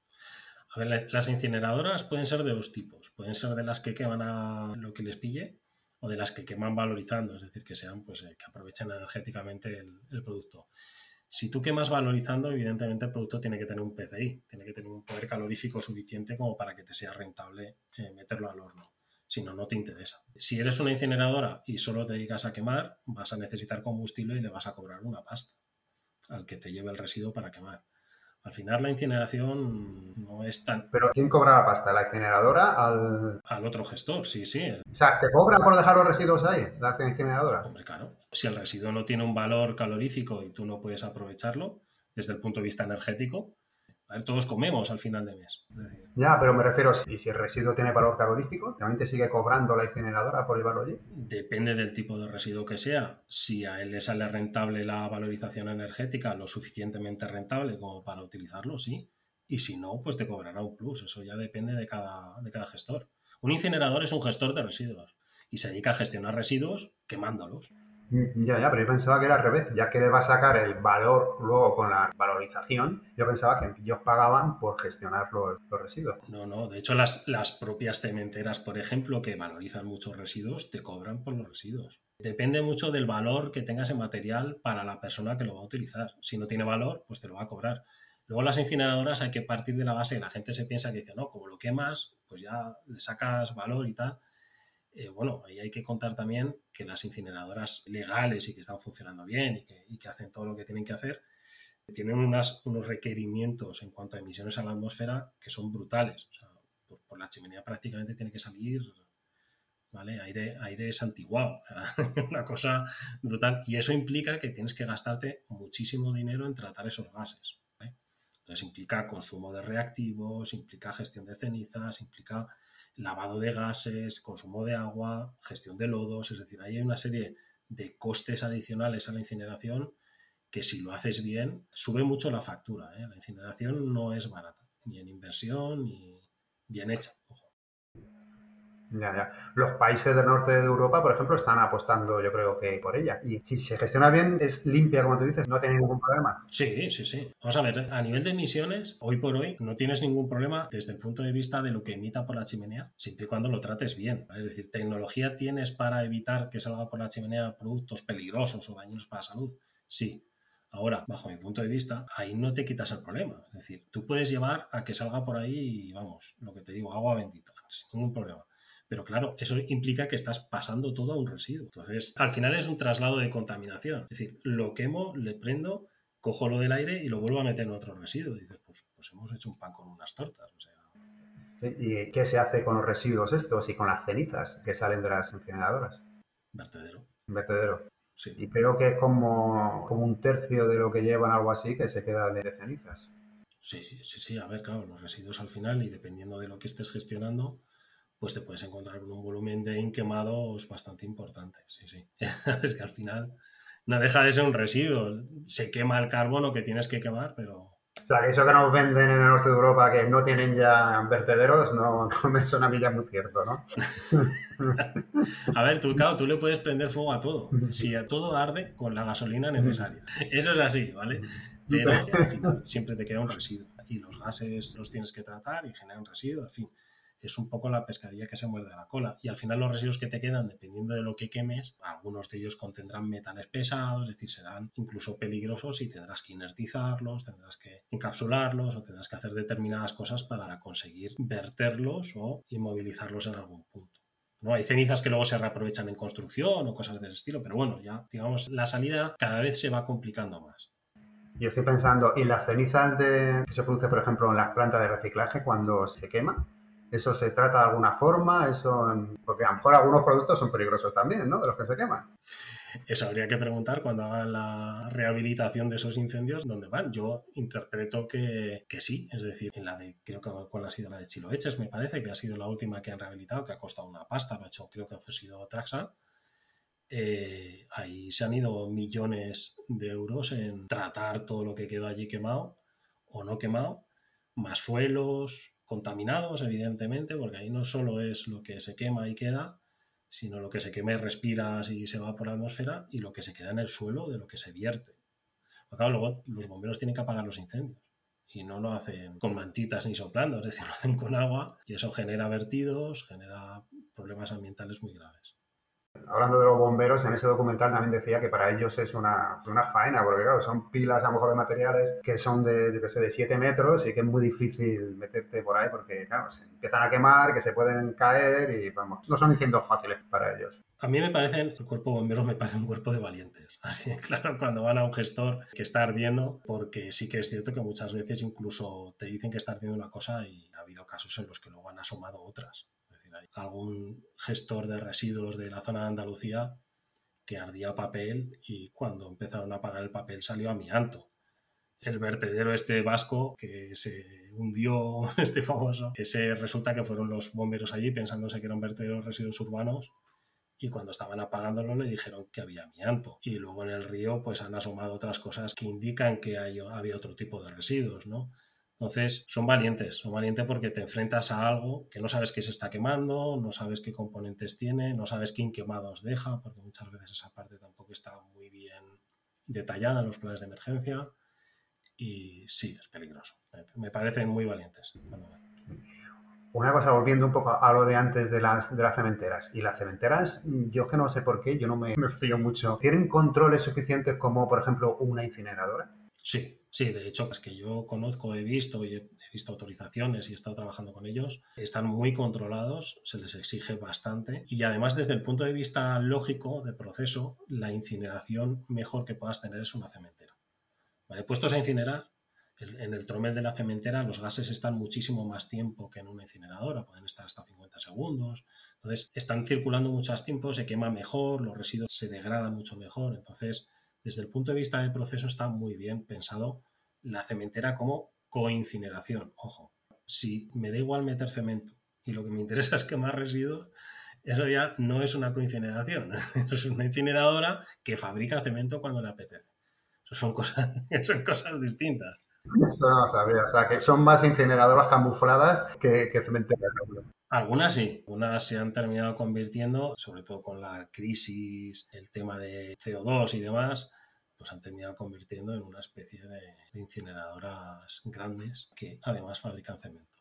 A ver, las incineradoras pueden ser de dos tipos. Pueden ser de las que queman a lo que les pille o de las que queman valorizando, es decir, que sean, pues, eh, que aprovechen energéticamente el, producto. Si tú quemas valorizando, evidentemente el producto tiene que tener un PCI, tiene que tener un poder calorífico suficiente como para que te sea rentable eh, meterlo al horno. Si no, no te interesa. Si eres una incineradora y solo te dedicas a quemar, vas a necesitar combustible y le vas a cobrar una pasta al que te lleve el residuo para quemar. Al final la incineración no es tan... ¿Pero quién cobra la pasta? ¿La incineradora al...? Al otro gestor, sí, sí. O sea, ¿te cobra por dejar los residuos ahí, la incineradora? Hombre, claro. Si el residuo no tiene un valor calorífico y tú no puedes aprovecharlo desde el punto de vista energético, a ver, todos comemos al final de mes. Ya, pero me refiero, y si el residuo tiene valor calorífico, ¿también te sigue cobrando la incineradora por llevarlo allí? Depende del tipo de residuo que sea. Si a él le sale rentable la valorización energética, lo suficientemente rentable como para utilizarlo, sí. Y si no, pues te cobrará un plus. Eso ya depende de cada, de cada gestor. Un incinerador es un gestor de residuos y se dedica a gestionar residuos quemándolos. Mm, ya, ya, pero yo pensaba que era al revés, ya que le va a sacar el valor luego con la valorización, yo pensaba que ellos pagaban por gestionar los, residuos. No, no, de hecho las, las propias cementeras, por ejemplo, que valorizan muchos residuos, te cobran por los residuos. Depende mucho del valor que tenga ese material para la persona que lo va a utilizar. Si no tiene valor, pues te lo va a cobrar. Luego las incineradoras hay que partir de la base que la gente se piensa que dice, no, como lo quemas, pues ya le sacas valor y tal. Eh, bueno, ahí hay que contar también que las incineradoras legales y que están funcionando bien y que, hacen todo lo que tienen que hacer, tienen unos requerimientos en cuanto a emisiones a la atmósfera que son brutales. Por, la chimenea prácticamente tiene que salir ¿vale? aire, aire santiguado, una cosa brutal. Y eso implica que tienes que gastarte muchísimo dinero en tratar esos gases. Entonces implica consumo de reactivos, implica gestión de cenizas, implica lavado de gases, consumo de agua, gestión de lodos, es decir, ahí hay una serie de costes adicionales a la incineración que si lo haces bien, sube mucho la factura. ¿eh? La incineración no es barata, ni en inversión, ni bien hecha. Ojo. Ya, ya. Los países del norte de Europa, por ejemplo, están apostando, yo creo que por ella. Y si se gestiona bien, es limpia, como tú dices, no tiene ningún problema. Sí, sí, sí. Vamos a ver, a nivel de emisiones, hoy por hoy no tienes ningún problema desde el punto de vista de lo que emita por la chimenea, siempre y cuando lo trates bien. Es decir, tecnología tienes para evitar que salga por la chimenea productos peligrosos o dañinos para la salud. Sí, Ahora, bajo mi punto de vista, ahí no te quitas el problema. Es decir, tú puedes llevar a que salga por ahí, vamos, lo que te digo, agua bendita, sin ningún problema. Pero claro, eso implica que estás pasando todo a un residuo. Entonces, al final es un traslado de contaminación. Es decir, lo quemo, le prendo, cojo lo del aire y lo vuelvo a meter en otro residuo. Y dices, pues, pues hemos hecho un pan con unas tortas. ¿Y qué se hace con los residuos estos y con las cenizas que salen de las incineradoras? Vertedero. Vertedero. Sí. Y creo que es como, como un tercio de lo que llevan, algo así, que se queda de cenizas. Sí, sí, sí. A ver, claro, los residuos al final y dependiendo de lo que estés gestionando, pues te puedes encontrar con un volumen de inquemados bastante importante. Sí, sí. es que al final no deja de ser un residuo. Se quema el carbono que tienes que quemar, pero... O sea, que eso que nos venden en el norte de Europa, que no tienen ya vertederos, no, me suena a mí ya muy cierto, ¿no? a ver, tú, claro, tú le puedes prender fuego a todo. Si a todo arde con la gasolina necesaria. Eso es así, ¿vale? Pero al final siempre te queda un residuo. Y los gases los tienes que tratar y generan residuos, en fin es un poco la pescadilla que se muerde la cola. Y al final los residuos que te quedan, dependiendo de lo que quemes, algunos de ellos contendrán metales pesados, es decir, serán incluso peligrosos y tendrás que inertizarlos, tendrás que encapsularlos o tendrás que hacer determinadas cosas para conseguir verterlos o inmovilizarlos en algún punto. ¿no? Hay cenizas que luego se reaprovechan en construcción o cosas de ese estilo, pero bueno, ya digamos, la salida cada vez se va complicando más. Yo estoy pensando, ¿y las cenizas de, que se produce, por ejemplo, en las plantas de reciclaje cuando se quema? ¿Eso se trata de alguna forma? Eso, porque a lo mejor algunos productos son peligrosos también, ¿no? De los que se queman. Eso habría que preguntar cuando hagan la rehabilitación de esos incendios, ¿dónde van? Yo interpreto que, sí, es decir, en la de, creo que cuál ha sido la de Chiloeches, me parece, que ha sido la última que han rehabilitado, que ha costado una pasta, ha hecho, creo que ha sido Traxa. Eh, ahí se han ido millones de euros en tratar todo lo que quedó allí quemado o no quemado, más suelos contaminados, evidentemente, porque ahí no solo es lo que se quema y queda, sino lo que se quema y respira y se va por la atmósfera y lo que se queda en el suelo de lo que se vierte. Porque luego los bomberos tienen que apagar los incendios y no lo hacen con mantitas ni soplando, es decir, lo hacen con agua y eso genera vertidos, genera problemas ambientales muy graves hablando de los bomberos, en ese documental también decía que para ellos es una, una faena, porque claro, son pilas a lo mejor de materiales que son de, yo que sé, de 7 metros y que es muy difícil meterte por ahí porque, claro, se empiezan a quemar, que se pueden caer y, vamos, no son incendios fáciles para ellos. A mí me parece, el cuerpo de bomberos me parece un cuerpo de valientes. Así, claro, cuando van a un gestor que está ardiendo, porque sí que es cierto que muchas veces incluso te dicen que está ardiendo una cosa y ha habido casos en los que luego han asomado otras algún gestor de residuos de la zona de Andalucía que ardía papel y cuando empezaron a pagar el papel salió amianto. El vertedero este vasco que se hundió, este famoso, ese resulta que fueron los bomberos allí pensándose que eran vertederos de residuos urbanos y cuando estaban apagándolo le dijeron que había amianto. Y luego en el río pues han asomado otras cosas que indican que había otro tipo de residuos, ¿no? Entonces, son valientes, son valientes porque te enfrentas a algo que no sabes qué se está quemando, no sabes qué componentes tiene, no sabes quién quemados deja, porque muchas veces esa parte tampoco está muy bien detallada en los planes de emergencia. Y sí, es peligroso. Me parecen muy valientes. Una cosa, volviendo un poco a lo de antes de las, de las cementeras. Y las cementeras, yo que no sé por qué, yo no me, me fío mucho. ¿Tienen controles suficientes como, por ejemplo, una incineradora? Sí, sí, de hecho, es que yo conozco, he visto y he visto autorizaciones y he estado trabajando con ellos, están muy controlados, se les exige bastante y además desde el punto de vista lógico de proceso, la incineración mejor que puedas tener es una cementera. ¿Vale? Puestos a incinerar, en el tromel de la cementera los gases están muchísimo más tiempo que en una incineradora, pueden estar hasta 50 segundos. Entonces, están circulando mucho más tiempo, se quema mejor, los residuos se degradan mucho mejor. Entonces, desde el punto de vista del proceso está muy bien pensado la cementera como coincineración. Ojo, si me da igual meter cemento y lo que me interesa es quemar residuos, eso ya no es una coincineración, es una incineradora que fabrica cemento cuando le apetece. Eso son cosas, son cosas distintas. Eso no lo sabía, o sea, que son más incineradoras camufladas que, que cementeras. Algunas sí, algunas se han terminado convirtiendo, sobre todo con la crisis, el tema de CO2 y demás, pues han terminado convirtiendo en una especie de incineradoras grandes que además fabrican cemento.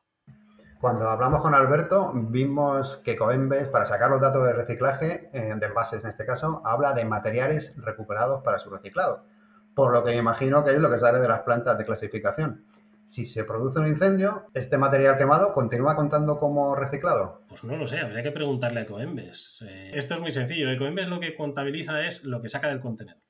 Cuando hablamos con Alberto, vimos que Coembes, para sacar los datos de reciclaje, eh, de envases en este caso, habla de materiales recuperados para su reciclado, por lo que me imagino que es lo que sale de las plantas de clasificación si se produce un incendio, ¿este material quemado continúa contando como reciclado? Pues no lo sé, habría que preguntarle a Ecoembes. Eh, esto es muy sencillo. Ecoembes lo que contabiliza es lo que saca del contenedor,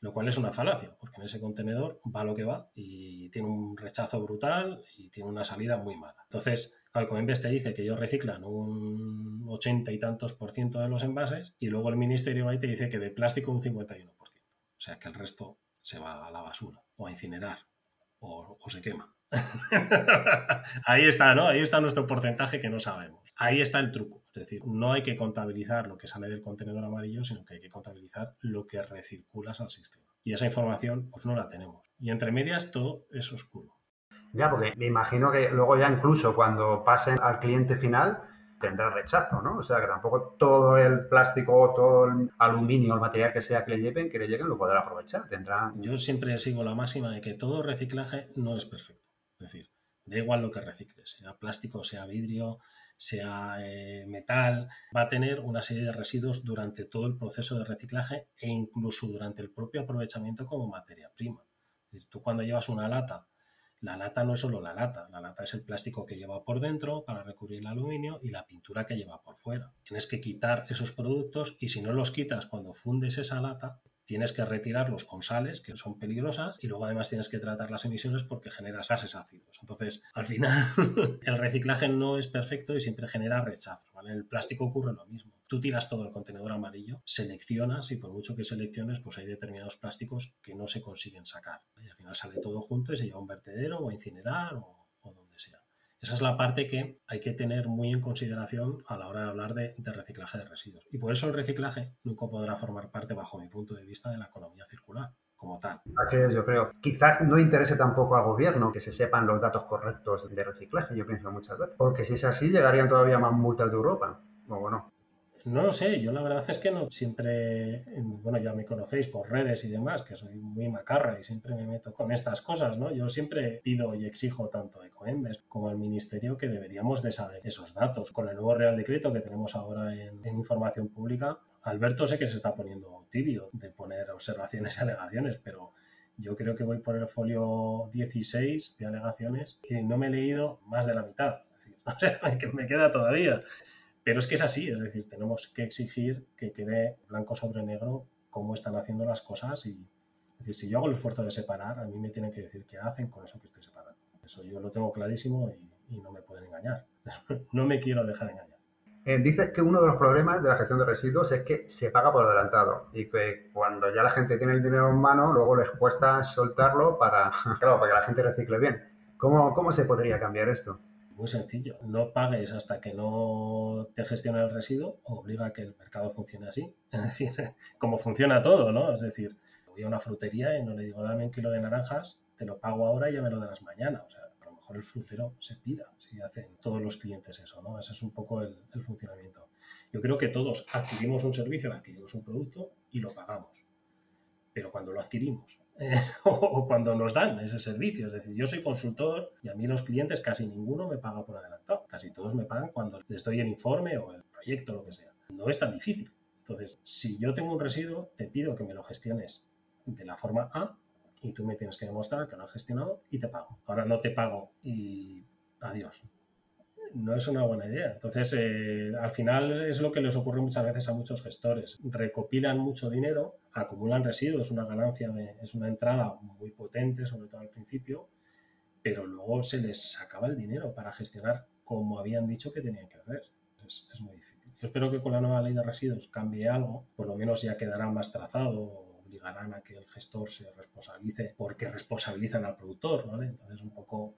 lo cual es una falacia, porque en ese contenedor va lo que va y tiene un rechazo brutal y tiene una salida muy mala. Entonces, Ecoembes te dice que ellos reciclan un 80 y tantos por ciento de los envases y luego el ministerio va y te dice que de plástico un 51 por ciento. O sea que el resto se va a la basura o a incinerar o, se quema. Ahí está, ¿no? Ahí está nuestro porcentaje que no sabemos. Ahí está el truco. Es decir, no hay que contabilizar lo que sale del contenedor amarillo, sino que hay que contabilizar lo que recirculas al sistema. Y esa información, pues no la tenemos. Y entre medias todo es oscuro. Ya, porque me imagino que luego ya incluso cuando pasen al cliente final, tendrá rechazo, ¿no? O sea, que tampoco todo el plástico, todo el aluminio, el material que sea que le lleven, que le lleguen, lo podrá aprovechar. Tendrá... Yo siempre sigo la máxima de que todo reciclaje no es perfecto. Es decir, da igual lo que recicles, sea plástico, sea vidrio, sea eh, metal, va a tener una serie de residuos durante todo el proceso de reciclaje e incluso durante el propio aprovechamiento como materia prima. Es decir, tú cuando llevas una lata la lata no es solo la lata, la lata es el plástico que lleva por dentro para recubrir el aluminio y la pintura que lleva por fuera. Tienes que quitar esos productos y si no los quitas cuando fundes esa lata, tienes que retirarlos con sales que son peligrosas y luego además tienes que tratar las emisiones porque generas gases ácidos. Entonces, al final, el reciclaje no es perfecto y siempre genera rechazo. En el plástico ocurre lo mismo. Tú tiras todo el contenedor amarillo, seleccionas y por mucho que selecciones, pues hay determinados plásticos que no se consiguen sacar. Y al final sale todo junto y se lleva a un vertedero o a incinerar o, donde sea. Esa es la parte que hay que tener muy en consideración a la hora de hablar de, reciclaje de residuos. Y por eso el reciclaje nunca podrá formar parte, bajo mi punto de vista, de la economía circular como tal. Así es, yo creo. Quizás no interese tampoco al gobierno que se sepan los datos correctos de reciclaje, yo pienso muchas veces. Porque si es así, llegarían todavía más multas de Europa. O. No lo sé, yo la verdad es que no siempre, bueno, ya me conocéis por redes y demás, que soy muy macarra y siempre me meto con estas cosas, ¿no? Yo siempre pido y exijo tanto a Ecoembes como al Ministerio que deberíamos de saber esos datos. Con el nuevo Real Decreto que tenemos ahora en, información pública, Alberto sé que se está poniendo tibio de poner observaciones y alegaciones, pero yo creo que voy por el folio 16 de alegaciones y no me he leído más de la mitad. Es decir, o sea, que me queda todavía. Pero es que es así, es decir, tenemos que exigir que quede blanco sobre negro cómo están haciendo las cosas y, es decir, si yo hago el esfuerzo de separar, a mí me tienen que decir qué hacen con eso que estoy separando. Eso yo lo tengo clarísimo y, no me pueden engañar. no me quiero dejar engañar. Eh, dices que uno de los problemas de la gestión de residuos es que se paga por adelantado y que cuando ya la gente tiene el dinero en mano, luego les cuesta soltarlo para, claro, para que la gente recicle bien. ¿Cómo, ¿Cómo se podría cambiar esto? Muy sencillo. No pagues hasta que no te gestione el residuo, obliga a que el mercado funcione así. Es decir, como funciona todo, ¿no? Es decir, voy a una frutería y no le digo, dame un kilo de naranjas, te lo pago ahora y ya me lo darás mañana. O sea, a lo mejor el frutero se pira si hacen todos los clientes eso, ¿no? Ese es un poco el, el funcionamiento. Yo creo que todos adquirimos un servicio, adquirimos un producto y lo pagamos. Pero cuando lo adquirimos o cuando nos dan ese servicio. Es decir, yo soy consultor y a mí los clientes casi ninguno me paga por adelantado. Casi todos me pagan cuando les doy el informe o el proyecto, lo que sea. No es tan difícil. Entonces, si yo tengo un residuo, te pido que me lo gestiones de la forma A y tú me tienes que demostrar que lo has gestionado y te pago. Ahora no te pago y adiós no es una buena idea. Entonces, eh, al final es lo que les ocurre muchas veces a muchos gestores. Recopilan mucho dinero, acumulan residuos, una ganancia, es una entrada muy potente, sobre todo al principio, pero luego se les acaba el dinero para gestionar como habían dicho que tenían que hacer. Es, es muy difícil. Yo espero que con la nueva ley de residuos cambie algo, por lo menos ya quedará más trazado obligarán a que el gestor se responsabilice porque responsabilizan al productor, ¿vale? Entonces un poco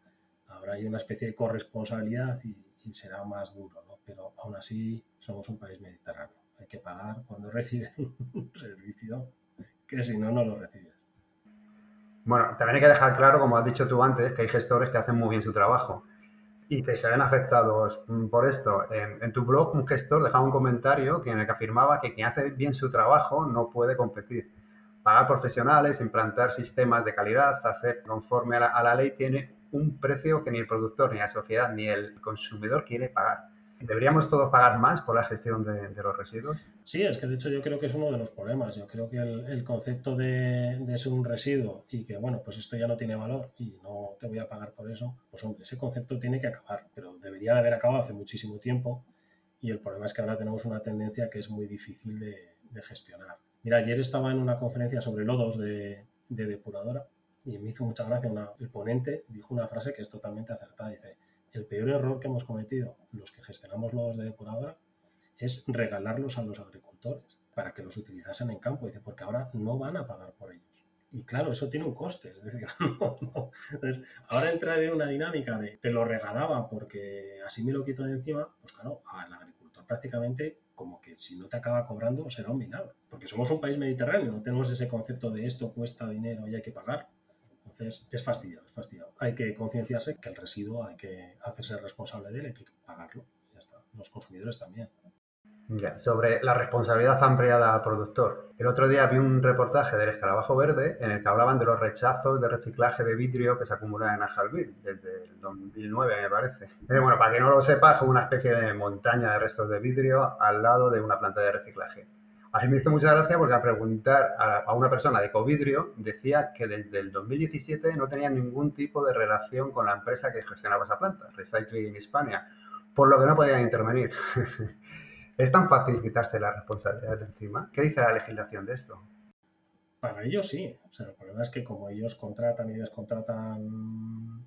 habrá ahí una especie de corresponsabilidad y, será más duro, ¿no? Pero aún así somos un país mediterráneo. Hay que pagar cuando reciben un servicio que si no, no lo recibes. Bueno, también hay que dejar claro, como has dicho tú antes, que hay gestores que hacen muy bien su trabajo y que se ven afectados por esto. En, tu blog, un gestor dejaba un comentario en el que afirmaba que quien hace bien su trabajo no puede competir. Pagar profesionales, implantar sistemas de calidad, hacer conforme a la ley tiene un precio que ni el productor, ni la sociedad, ni el consumidor quiere pagar. ¿Deberíamos todos pagar más por la gestión de, los residuos? Sí, es que de hecho yo creo que es uno de los problemas. Yo creo que el, concepto de, de, ser un residuo y que, bueno, pues esto ya no tiene valor y no te voy a pagar por eso, pues hombre, ese concepto tiene que acabar, pero debería de haber acabado hace muchísimo tiempo y el problema es que ahora tenemos una tendencia que es muy difícil de, de gestionar. Mira, ayer estaba en una conferencia sobre lodos de depuradora y me hizo mucha gracia, el ponente dijo una frase que es totalmente acertada. Dice, el peor error que hemos cometido los que gestionamos lodos de depuradora es regalarlos a los agricultores para que los utilizasen en campo. Dice, porque ahora no van a pagar por ellos. Y claro, eso tiene un coste. Es decir, ahora entrar en una dinámica de te lo regalaba porque así me lo quito de encima, pues claro, al agricultor prácticamente como que si no te acaba cobrando será un milagro. Porque somos un país mediterráneo, no tenemos ese concepto de esto cuesta dinero y hay que pagar. Entonces, es fastidiado, es fastidiado. Hay que concienciarse que el residuo hay que hacerse responsable de él, hay que pagarlo. Ya está. Los consumidores también. Sobre la responsabilidad ampliada al productor. El otro día vi un reportaje del escarabajo verde en el que hablaban de los rechazos de reciclaje de vidrio que se acumulan en Ajalbil desde el 2009, me parece. Eh, bueno, para que no lo sepa, es una especie de montaña de restos de vidrio al lado de una planta de reciclaje. A mí me hizo mucha gracia porque a preguntar a, una persona de Covidrio decía que desde el 2017 no tenía ningún tipo de relación con la empresa que gestionaba esa planta, Recycling Hispania, por lo que no podían intervenir. ¿Es tan fácil quitarse la responsabilidad de encima? ¿Qué dice la legislación de esto? Para ellos sí. O sea, el problema es que como ellos contratan y descontratan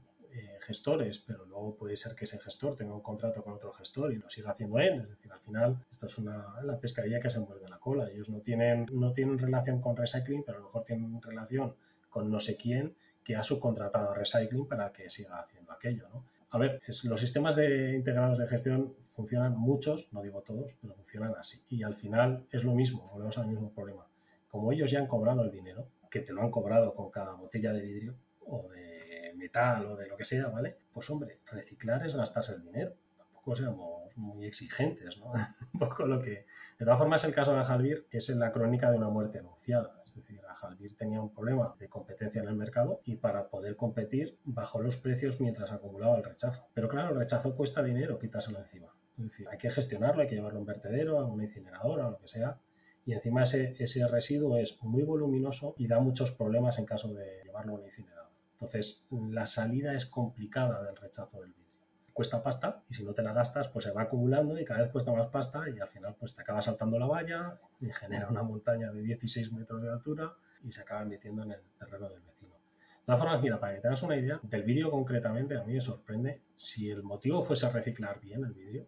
gestores, pero luego puede ser que ese gestor tenga un contrato con otro gestor y lo siga haciendo él. Es decir, al final, esto es una, la pescadilla que se muerde la cola. Ellos no tienen, no tienen relación con recycling, pero a lo mejor tienen relación con no sé quién que ha subcontratado a recycling para que siga haciendo aquello. ¿no? A ver, los sistemas de integrados de gestión funcionan muchos, no digo todos, pero funcionan así. Y al final es lo mismo, volvemos al mismo problema. Como ellos ya han cobrado el dinero, que te lo han cobrado con cada botella de vidrio o de metal o de lo que sea, ¿vale? Pues hombre, reciclar es gastarse el dinero. Tampoco seamos muy exigentes, ¿no? Un poco lo que... De todas formas, el caso de Jalvir es en la crónica de una muerte anunciada. Es decir, Jalvir tenía un problema de competencia en el mercado y para poder competir bajó los precios mientras acumulaba el rechazo. Pero claro, el rechazo cuesta dinero quitárselo encima. Es decir, hay que gestionarlo, hay que llevarlo a un vertedero, a una incineradora, o lo que sea. Y encima ese, ese residuo es muy voluminoso y da muchos problemas en caso de llevarlo a una incineradora. Entonces, la salida es complicada del rechazo del vidrio. Cuesta pasta y si no te la gastas, pues se va acumulando y cada vez cuesta más pasta y al final pues te acaba saltando la valla y genera una montaña de 16 metros de altura y se acaba metiendo en el terreno del vecino. De todas formas, mira, para que te hagas una idea, del vidrio concretamente a mí me sorprende si el motivo fuese reciclar bien el vidrio,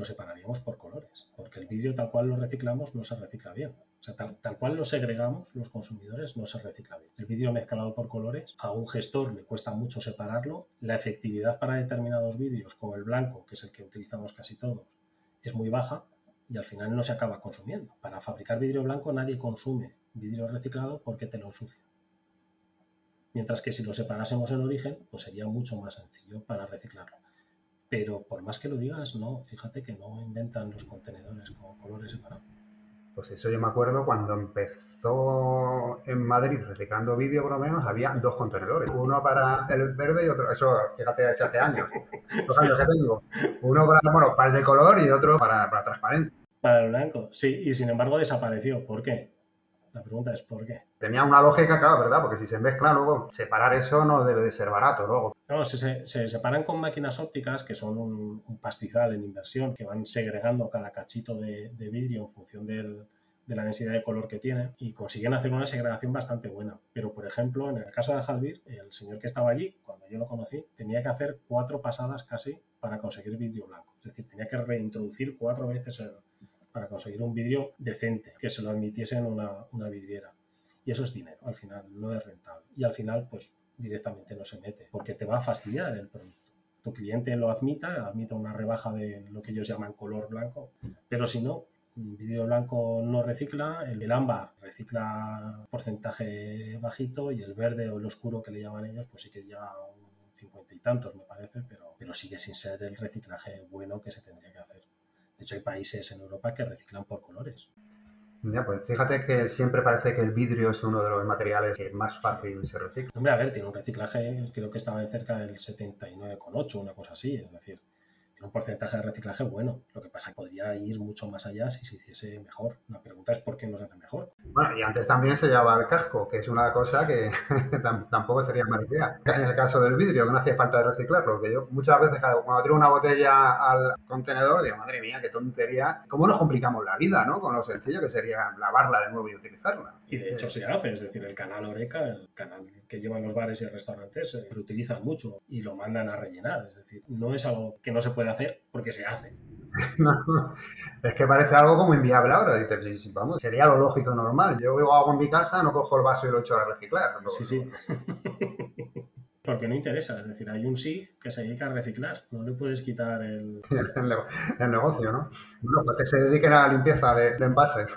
lo separaríamos por colores, porque el vidrio tal cual lo reciclamos no se recicla bien. O sea, tal, cual lo segregamos los consumidores, no se recicla bien. El vidrio mezclado por colores, a un gestor le cuesta mucho separarlo. La efectividad para determinados vidrios, como el blanco, que es el que utilizamos casi todos, es muy baja y al final no se acaba consumiendo. Para fabricar vidrio blanco nadie consume vidrio reciclado porque te lo ensucia. Mientras que si lo separásemos en origen, pues sería mucho más sencillo para reciclarlo. Pero por más que lo digas, no, fíjate que no inventan los contenedores con colores separados. Pues eso yo me acuerdo cuando empezó en Madrid reciclando vídeo, por lo menos, había dos contenedores. Uno para el verde y otro, eso, fíjate, hace años, dos años que tengo. Uno para, bueno, para el de color y otro para, para transparente. Para el blanco, sí, y sin embargo desapareció. ¿Por qué? La pregunta es ¿por qué? Tenía una lógica, claro, ¿verdad? Porque si se mezcla luego, separar eso no debe de ser barato luego. No, se, se separan con máquinas ópticas, que son un, pastizal en inversión, que van segregando cada cachito de, vidrio en función de la densidad de color que tiene y consiguen hacer una segregación bastante buena. Pero, por ejemplo, en el caso de Jalvir, el señor que estaba allí, cuando yo lo conocí, tenía que hacer cuatro pasadas casi para conseguir vidrio blanco. Es decir, tenía que reintroducir cuatro veces el, para conseguir un vidrio decente, que se lo admitiese en una, una vidriera. Y eso es dinero, al final no es rentable. Y al final, pues directamente no se mete, porque te va a fastidiar el producto. Tu cliente lo admita, admita una rebaja de lo que ellos llaman color blanco, pero si no, un vidrio blanco no recicla, el ámbar recicla porcentaje bajito y el verde o el oscuro que le llaman ellos, pues sí que ya un cincuenta y tantos me parece, pero, pero sigue sin ser el reciclaje bueno que se tendría que hacer. De hecho, hay países en Europa que reciclan por colores. Ya, pues fíjate que siempre parece que el vidrio es uno de los materiales que más fácil se recicla. Hombre, a ver, tiene un reciclaje, creo que estaba en cerca del 79,8, una cosa así. Es decir, un porcentaje de reciclaje bueno. Lo que pasa es que podría ir mucho más allá si se hiciese mejor. La pregunta es por qué no se hace mejor. Bueno, y antes también se llevaba el casco, que es una cosa que tampoco sería mala idea. En el caso del vidrio, que no hacía falta de reciclarlo, que yo muchas veces cuando tiro una botella al contenedor, digo, madre mía, qué tontería. ¿Cómo nos complicamos la vida, no? Con lo sencillo que sería lavarla de nuevo y utilizarla. Y de hecho se hace, es decir, el canal Oreca, el canal que llevan los bares y restaurantes, se utiliza mucho y lo mandan a rellenar. Es decir, no es algo que no se hacer porque se hace. es que parece algo como inviable ahora. Dices, vamos, sería lo lógico normal. Yo hago algo en mi casa, no cojo el vaso y lo echo a reciclar. sí, sí. porque no interesa, es decir, hay un SIG que se dedica a reciclar, no le puedes quitar el... el, negocio, ¿no? Bueno, pues que se dediquen a la limpieza de, de envases.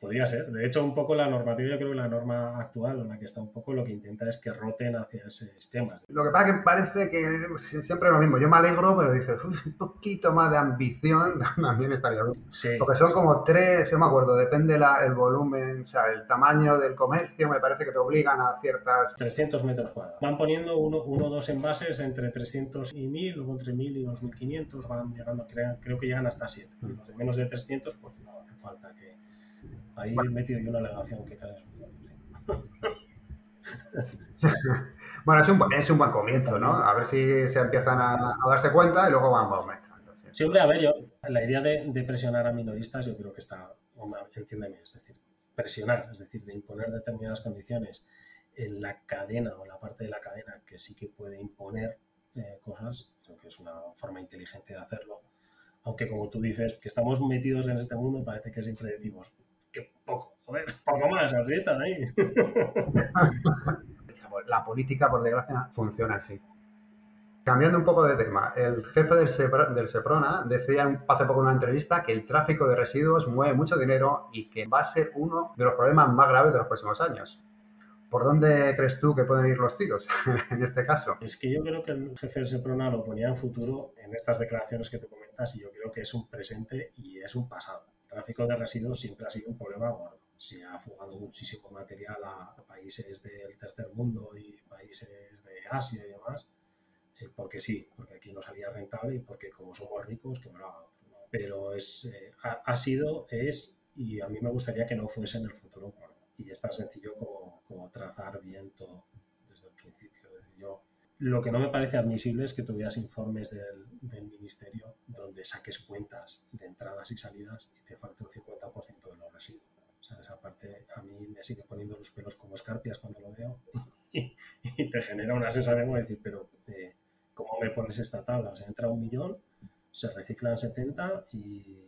Podría ser. De hecho, un poco la normativa, yo creo que la norma actual en la que está un poco lo que intenta es que roten hacia ese sistema. Lo que pasa es que parece que siempre es lo mismo. Yo me alegro, pero dices, un poquito más de ambición también estaría bien. Sí, Porque son como tres, yo me acuerdo, depende el volumen, o sea, el tamaño del comercio, me parece que te obligan a ciertas... 300 metros cuadrados. Van poniendo uno o dos envases entre 300 y 1000, luego entre 1000 y 2500, van llegando, creo, creo que llegan hasta 7. Mm. Los de menos de 300, pues no hace falta que Ahí he metido yo una alegación que cae su Bueno, es un, es un, buen comienzo, ¿no? A ver si se empiezan a, darse cuenta y luego van aumentando. Siempre, a ver, yo, la idea de, presionar a minoristas yo creo que está, entiéndeme, es decir, presionar, es decir, de imponer determinadas condiciones en la cadena o en la parte de la cadena que sí que puede imponer eh, cosas, creo que es una forma inteligente de hacerlo. Aunque como tú dices, que estamos metidos en este mundo, parece que siempre decimos, que poco, joder, poco más, aprieta ahí. la política, por desgracia, funciona así. Cambiando un poco de tema, el jefe del, Seprona decía hace poco en una entrevista que el tráfico de residuos mueve mucho dinero y que va a ser uno de los problemas más graves de los próximos años. ¿Por dónde crees tú que pueden ir los tiros en este caso? Es que yo creo que el jefe del Seprona lo ponía en futuro en estas declaraciones que tú comentas y yo creo que es un presente y es un pasado. Tráfico de residuos siempre ha sido un problema gordo. Se ha fugado muchísimo material a países del tercer mundo y países de Asia y demás eh, porque sí, porque aquí no salía rentable y porque como somos ricos, que me lo haga otro. Pero es, eh, ha, sido, es, y a mí me gustaría que no fuese en el futuro Y es tan sencillo como, como trazar bien todo desde el principio. Es decir, yo, lo que no me parece admisible es que tuvieras informes del, ministerio donde saques cuentas de entradas y salidas y te falte un 50% de los residuos. O sea, esa parte a mí me sigue poniendo los pelos como escarpias cuando lo veo y, te genera una sensación de decir, pero eh, ¿cómo me pones esta tabla? O sea, entra un millón, se reciclan 70 y,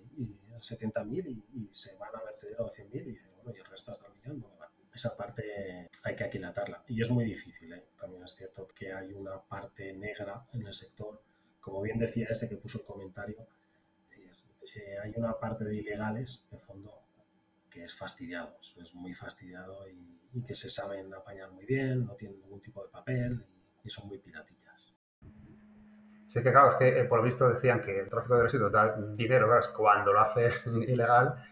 70.000 y, se van a vertedero a 100.000 y dicen, bueno, y el resto hasta el millón. Esa parte hay que aquilatarla. Y es muy difícil, ¿eh? también es cierto que hay una parte negra en el sector. Como bien decía este que puso el comentario, eh, hay una parte de ilegales de fondo que es fastidiado, es muy fastidiado y, que se saben apañar muy bien, no tienen ningún tipo de papel y, y son muy piratillas. Sí que, claro, es que eh, por lo visto decían que el tráfico de residuos da dinero, claro, es cuando lo haces ilegal.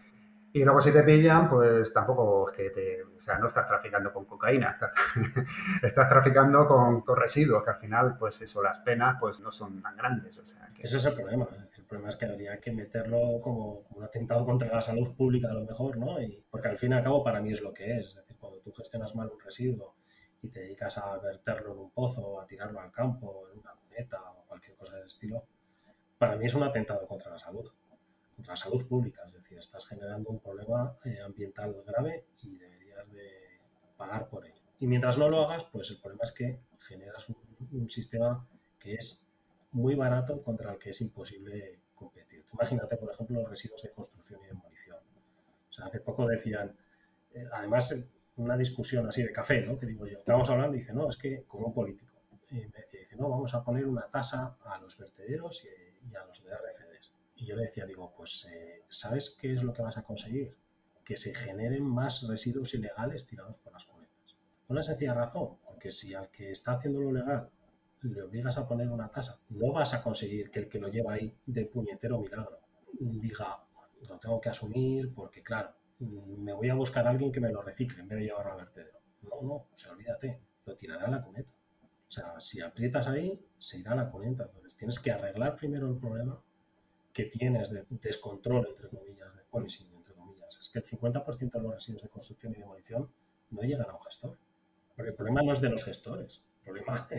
Y luego si te pillan, pues tampoco es que te... O sea, no estás traficando con cocaína, estás, traficando con, residuos, que al final, pues eso, las penas pues no son tan grandes. O sea, Ese es el problema. el problema es que habría que meterlo como, un atentado contra la salud pública a lo mejor, ¿no? Y, porque al fin y al cabo para mí es lo que es. Es decir, cuando tú gestionas mal un residuo y te dedicas a verterlo en un pozo, a tirarlo al campo, en una cuneta o cualquier cosa de ese estilo, para mí es un atentado contra la salud, contra la salud pública. Es decir, estás generando un problema eh, ambiental grave y deberías de pagar por ello. Y mientras no lo hagas, pues el problema es que generas un, sistema que es muy barato contra el que es imposible competir. imagínate, por ejemplo, los residuos de construcción y demolición. O sea, hace poco decían, eh, además una discusión así de café, ¿no? Que digo yo, estábamos hablando y dice, no, es que como político. Y me decía, dice, no, vamos a poner una tasa a los vertederos y, a los de RCDs. Y yo le decía, digo, pues, eh, ¿sabes qué es lo que vas a conseguir? Que se generen más residuos ilegales tirados por las cunetas. Una sencilla razón, porque si al que está haciendo lo legal le obligas a poner una tasa, no vas a conseguir que el que lo lleva ahí de puñetero milagro diga, lo tengo que asumir porque, claro, me voy a buscar a alguien que me lo recicle en vez de llevarlo a vertedero. No, no, o sea, olvídate, lo tirará a la cuneta. O sea, si aprietas ahí, se irá a la cuneta. Entonces tienes que arreglar primero el problema que tienes de descontrol, entre comillas, de policing, entre comillas. Es que el 50% de los residuos de construcción y demolición no llegan a un gestor. Porque el problema no es de los gestores, problema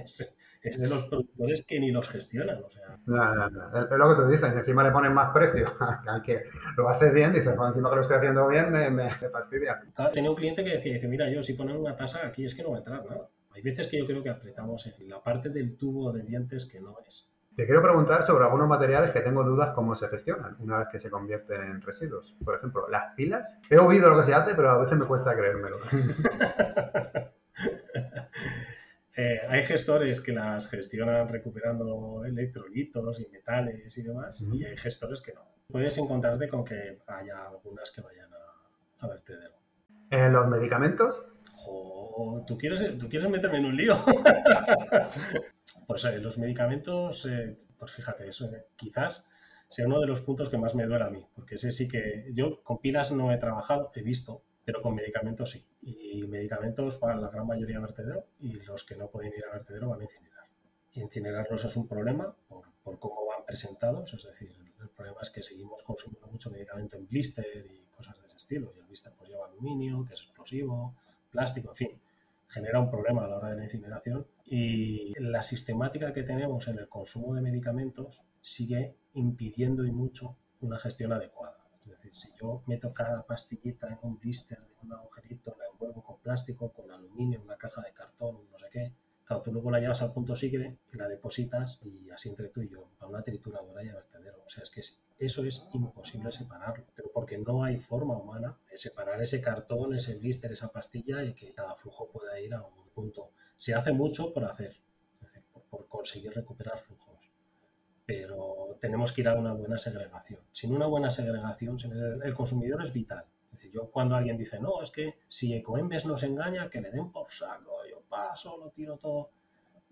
es, de los productores que ni los gestionan. O sea. Es lo que tú dices, encima le ponen más precio al que lo hace bien, dices, pues encima que lo estoy haciendo bien me, fastidia. tenía un cliente que decía, dice, mira, yo si ponen una tasa aquí es que no va a entrar nada. Hay veces que yo creo que apretamos en la parte del tubo de dientes que no es. Te quiero preguntar sobre algunos materiales que tengo dudas cómo se gestionan una vez que se convierten en residuos. Por ejemplo, las pilas. He oído lo que se hace, pero a veces me cuesta creérmelo. Eh, hay gestores que las gestionan recuperando electrolitos y metales y demás, y hay gestores que no. Puedes encontrarte con que haya algunas que vayan a, a vertedero. ¿En los medicamentos? ¿tú quieres, ¿tú quieres meterme en un lío? pues eh, los medicamentos, eh, pues fíjate, eso quizás sea uno de los puntos que más me duele a mí, porque ese sí que yo con pilas no he trabajado, he visto, pero con medicamentos sí. Y medicamentos van la gran mayoría a vertedero y los que no pueden ir a vertedero van a incinerar. incinerarlos es un problema por, por, cómo van presentados, es decir, el problema es que seguimos consumiendo mucho medicamento en blister y cosas de ese estilo, y el blister pues lleva aluminio, que es explosivo, plástico, en fin, genera un problema a la hora de la incineración y la sistemática que tenemos en el consumo de medicamentos sigue impidiendo y mucho una gestión adecuada. Es decir, si yo meto cada pastillita en un blister, en un agujerito, la envuelvo con plástico, con aluminio, una caja de cartón, no sé qué, claro, tú luego la llevas al punto sigre la depositas y así entre tú y yo, a una trituradora y a vertedero. O sea, es que eso es imposible separarlo, pero porque no hay forma humana de separar ese cartón, ese blister, esa pastilla y que cada flujo pueda ir a un punto. Se hace mucho por hacer, por conseguir recuperar flujos pero tenemos que ir a una buena segregación. Sin una buena segregación, el consumidor es vital. Es yo cuando alguien dice, no, es que si Ecoembes nos engaña, que le den por saco, yo paso, lo tiro todo.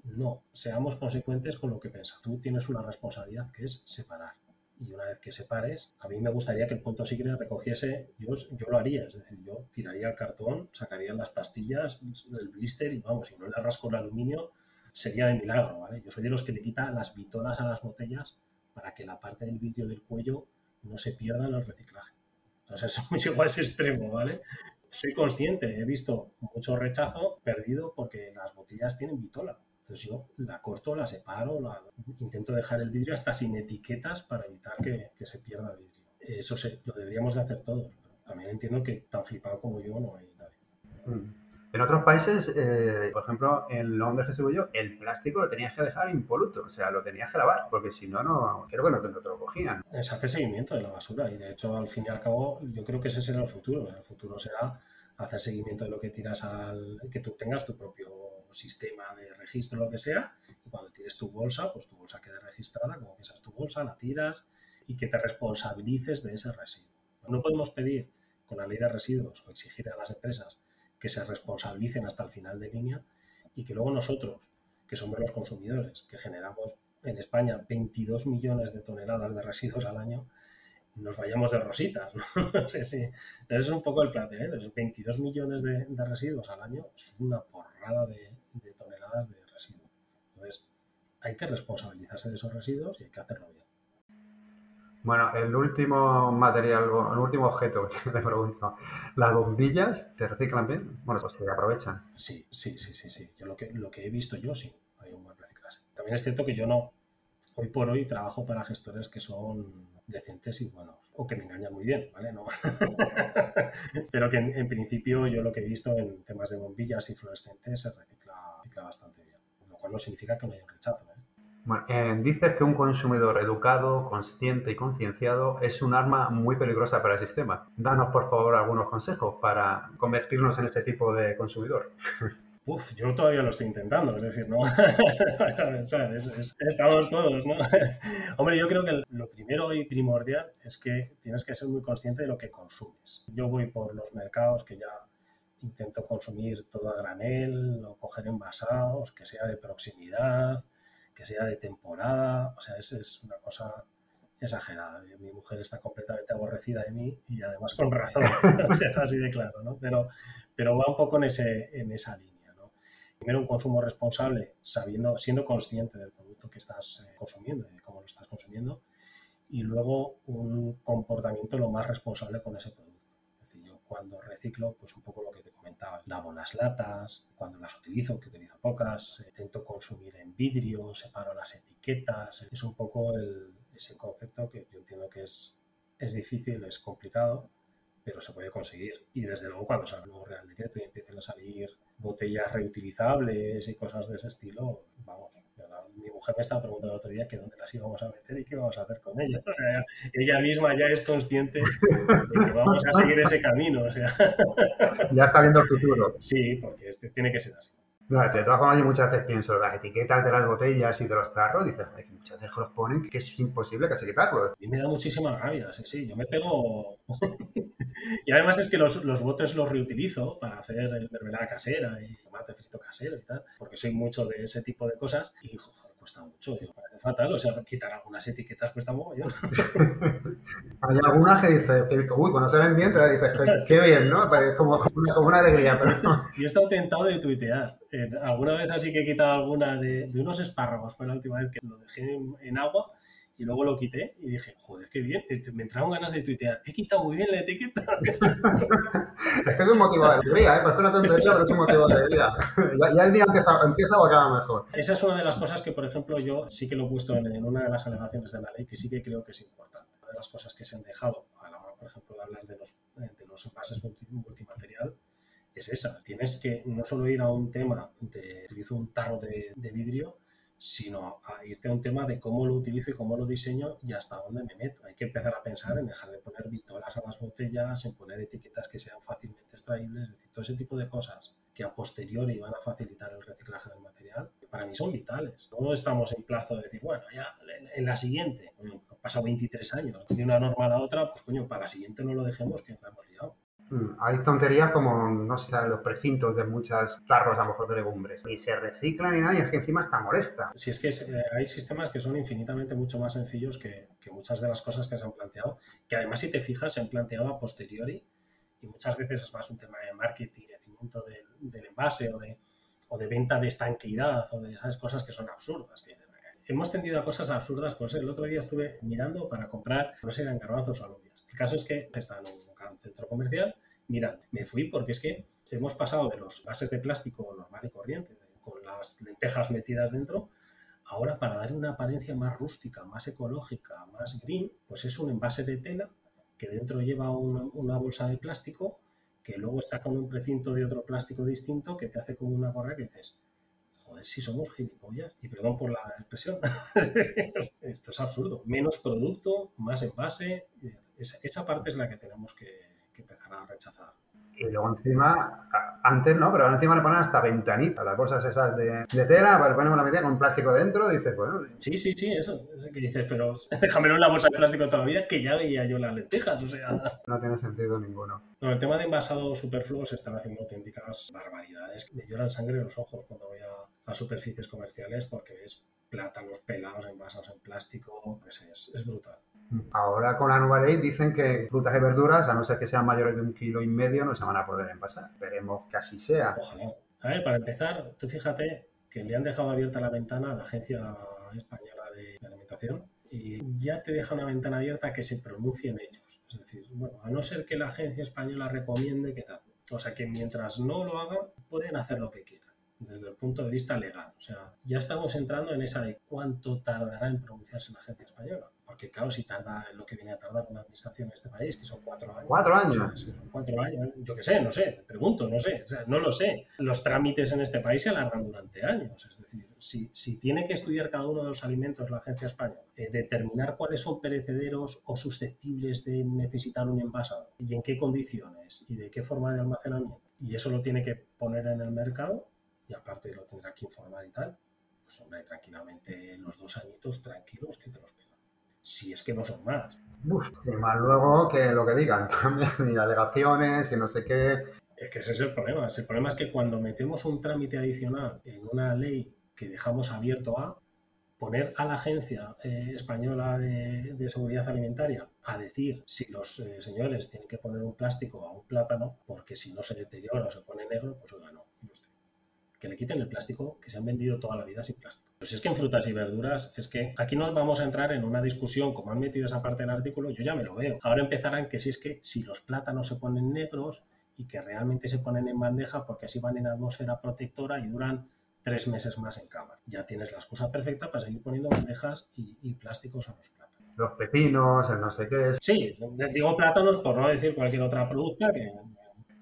No, seamos consecuentes con lo que piensas. Tú tienes una responsabilidad que es separar. Y una vez que separes, a mí me gustaría que el punto sigre recogiese, yo, yo lo haría, es decir, yo tiraría el cartón, sacaría las pastillas, el blister y vamos, si no le rasco el aluminio, sería de milagro, ¿vale? Yo soy de los que le quita las bitolas a las botellas para que la parte del vidrio del cuello no se pierda en el reciclaje. O sea, eso me llego a ese extremo, ¿vale? Soy consciente, he visto mucho rechazo perdido porque las botellas tienen bitola. Entonces yo la corto, la separo, la, intento dejar el vidrio hasta sin etiquetas para evitar que, que se pierda el vidrio. Eso se, lo deberíamos de hacer todos, pero también entiendo que tan flipado como yo no hay nadie. Mm. En otros países, eh, por ejemplo, en Londres que estuve yo, el plástico lo tenías que dejar impoluto, o sea, lo tenías que lavar, porque si no, no creo que no, te lo cogían. Se hace seguimiento de la basura y de hecho, al fin y al cabo, yo creo que ese será el futuro. El futuro será hacer seguimiento de lo que tiras al. que tú tengas tu propio sistema de registro, lo que sea, y cuando tires tu bolsa, pues tu bolsa quede registrada, como que tu bolsa, la tiras y que te responsabilices de ese residuo. No podemos pedir con la ley de residuos o exigir a las empresas que se responsabilicen hasta el final de línea y que luego nosotros, que somos los consumidores, que generamos en España 22 millones de toneladas de residuos al año, nos vayamos de rositas. ¿no? sí, sí. Ese es un poco el planteamiento. 22 millones de, residuos al año es una porrada de, de toneladas de residuos. Entonces, hay que responsabilizarse de esos residuos y hay que hacerlo bien. Bueno, el último material, el último objeto que te pregunto, ¿las bombillas se reciclan bien? Bueno, pues se aprovechan. Sí, sí, sí, sí, sí. Yo lo que, lo que he visto yo, sí, hay un buen reciclaje. También es cierto que yo no, hoy por hoy trabajo para gestores que son decentes y buenos, o que me engañan muy bien, ¿vale? No. Pero que en, principio yo lo que he visto en temas de bombillas y fluorescentes se recicla, bastante bien, lo cual no significa que no haya un rechazo, ¿eh? Eh, dices que un consumidor educado, consciente y concienciado es un arma muy peligrosa para el sistema. Danos, por favor, algunos consejos para convertirnos en este tipo de consumidor. Uf, yo todavía lo estoy intentando, es decir, no. estamos todos, ¿no? Hombre, yo creo que lo primero y primordial es que tienes que ser muy consciente de lo que consumes. Yo voy por los mercados que ya intento consumir todo a granel o coger envasados, que sea de proximidad, que sea de temporada, o sea, es, es una cosa exagerada. Mi mujer está completamente aborrecida de mí y además con razón, así de claro, ¿no? Pero, pero va un poco en, ese, en esa línea, ¿no? Primero un consumo responsable, sabiendo, siendo consciente del producto que estás eh, consumiendo y de cómo lo estás consumiendo, y luego un comportamiento lo más responsable con ese producto. Yo cuando reciclo, pues un poco lo que te comentaba, lavo las latas, cuando las utilizo, que utilizo pocas, intento consumir en vidrio, separo las etiquetas, es un poco ese concepto que yo entiendo que es, es difícil, es complicado, pero se puede conseguir. Y desde luego cuando salga el nuevo Real Decreto y empiecen a salir botellas reutilizables y cosas de ese estilo, vamos, mi mujer me estaba preguntando el otro día que dónde las íbamos a meter y qué vamos a hacer con ellas. O sea, ella misma ya es consciente de que vamos a seguir ese camino. O sea. Ya está viendo el futuro. Sí, porque este tiene que ser así. De todas formas, yo muchas veces pienso las etiquetas de las botellas y de los tarros, dices, muchas veces los ponen que es imposible se quitarlos. Mí me da muchísima rabia, sí, sí, yo me pego... y además es que los, los, botes los reutilizo para hacer mermelada casera y tomate frito casero y tal, porque soy mucho de ese tipo de cosas y, joder, cuesta mucho, me parece fatal, o sea, quitar algunas etiquetas cuesta mucho. Hay algunas que dices, uy, cuando se ven bien, te dices, qué bien, ¿no? Como, como, una, como una alegría, pero. Yo he estado tentado de tuitear alguna vez así que he quitado alguna de, unos espárragos, fue la última vez que lo dejé en, agua y luego lo quité y dije, joder, qué bien, este, me entraron ganas de tuitear, he quitado muy bien la etiqueta. es que es un motivo de alegría, ¿eh? parece una tontería, pero es un motivo de alegría. ya, el día empieza, empieza o acaba mejor. Esa es una de las cosas que, por ejemplo, yo sí que lo he puesto en, una de las alegaciones de la ley, que sí que creo que es importante. Una de las cosas que se han dejado a la hora por ejemplo, de hablar de los, de los envases multimaterial, es esa. Tienes que no solo ir a un tema de utilizo un tarro de, de vidrio, sino a irte a un tema de cómo lo utilizo y cómo lo diseño y hasta dónde me meto. Hay que empezar a pensar en dejar de poner vitolas a las botellas, en poner etiquetas que sean fácilmente extraíbles, es decir, todo ese tipo de cosas que a posteriori van a facilitar el reciclaje del material, para mí son vitales. No estamos en plazo de decir, bueno, ya en la siguiente, pasado 23 años, de una norma a la otra, pues coño, para la siguiente no lo dejemos que la hemos liado. Mm, hay tonterías como, no sé, los precintos de muchas tarros a lo mejor de legumbres. Ni se reciclan ni nada y es que encima está molesta. Si es que eh, hay sistemas que son infinitamente mucho más sencillos que, que, muchas de las cosas que se han planteado, que además si te fijas se han planteado a posteriori y muchas veces es más un tema de marketing, de cimiento del, del envase o de, o de, venta de estanqueidad o de esas cosas que son absurdas. Que, hemos tendido a cosas absurdas, pues el otro día estuve mirando para comprar, no sé, eran garbanzos o alubias. El caso es que está en un centro comercial. Mirad, me fui porque es que hemos pasado de los bases de plástico normal y corriente, con las lentejas metidas dentro, ahora para darle una apariencia más rústica, más ecológica, más green, pues es un envase de tela que dentro lleva una, una bolsa de plástico que luego está con un precinto de otro plástico distinto que te hace como una correa que dices, joder, si somos gilipollas, y perdón por la expresión, esto es absurdo, menos producto, más envase, esa, parte es la que tenemos que empezar a rechazar. Y luego encima, antes no, pero ahora encima le ponen hasta ventanita, las bolsas esas de, de tela, le ponemos la medida con plástico dentro, dices, bueno. Sí, sí, sí, eso, eso que dices, pero déjamelo en la bolsa de plástico toda la vida, que ya veía yo las lentejas, o sea. No tiene sentido ninguno. No, el tema de envasado superfluo se están haciendo auténticas barbaridades. Me lloran sangre los ojos cuando voy a, a superficies comerciales porque ves plátanos pelados envasados en plástico, pues es, es brutal. Ahora con la nueva ley dicen que frutas y verduras, a no ser que sean mayores de un kilo y medio, no se van a poder envasar. Esperemos que así sea. Ojalá. A ver, para empezar, tú fíjate que le han dejado abierta la ventana a la Agencia Española de Alimentación y ya te deja una ventana abierta que se pronuncien ellos. Es decir, bueno, a no ser que la Agencia Española recomiende que tal. O sea que mientras no lo hagan, pueden hacer lo que quieran desde el punto de vista legal. O sea, ya estamos entrando en esa de cuánto tardará en pronunciarse la agencia española. Porque claro, si tarda lo que viene a tardar una administración en este país, que son cuatro años. Cuatro años. O sea, son cuatro años. Yo qué sé, no sé, pregunto, no sé. O sea, no lo sé. Los trámites en este país se alargan durante años. Es decir, si, si tiene que estudiar cada uno de los alimentos la agencia española, eh, determinar cuáles son perecederos o susceptibles de necesitar un envasado y en qué condiciones y de qué forma de almacenamiento, y eso lo tiene que poner en el mercado, y aparte lo tendrá que informar y tal, pues hombre, tranquilamente los dos añitos tranquilos que te los pegan. Si es que no son más. Uf, y más luego que lo que digan también, y alegaciones y no sé qué. Es que ese es el problema. El problema es que cuando metemos un trámite adicional en una ley que dejamos abierto a poner a la Agencia eh, Española de, de, Seguridad Alimentaria a decir si los eh, señores tienen que poner un plástico a un plátano, porque si no se deteriora o se pone negro, pues oiga, no, usted que le quiten el plástico, que se han vendido toda la vida sin plástico. Pues es que en frutas y verduras, es que aquí nos vamos a entrar en una discusión, como han metido esa parte del artículo, yo ya me lo veo. Ahora empezarán que si es que si los plátanos se ponen negros y que realmente se ponen en bandeja porque así van en atmósfera protectora y duran tres meses más en cámara. Ya tienes la excusa perfecta para seguir poniendo bandejas y, y plásticos a los plátanos. Los pepinos, el no sé qué. Sí, digo plátanos por no decir cualquier otra producta que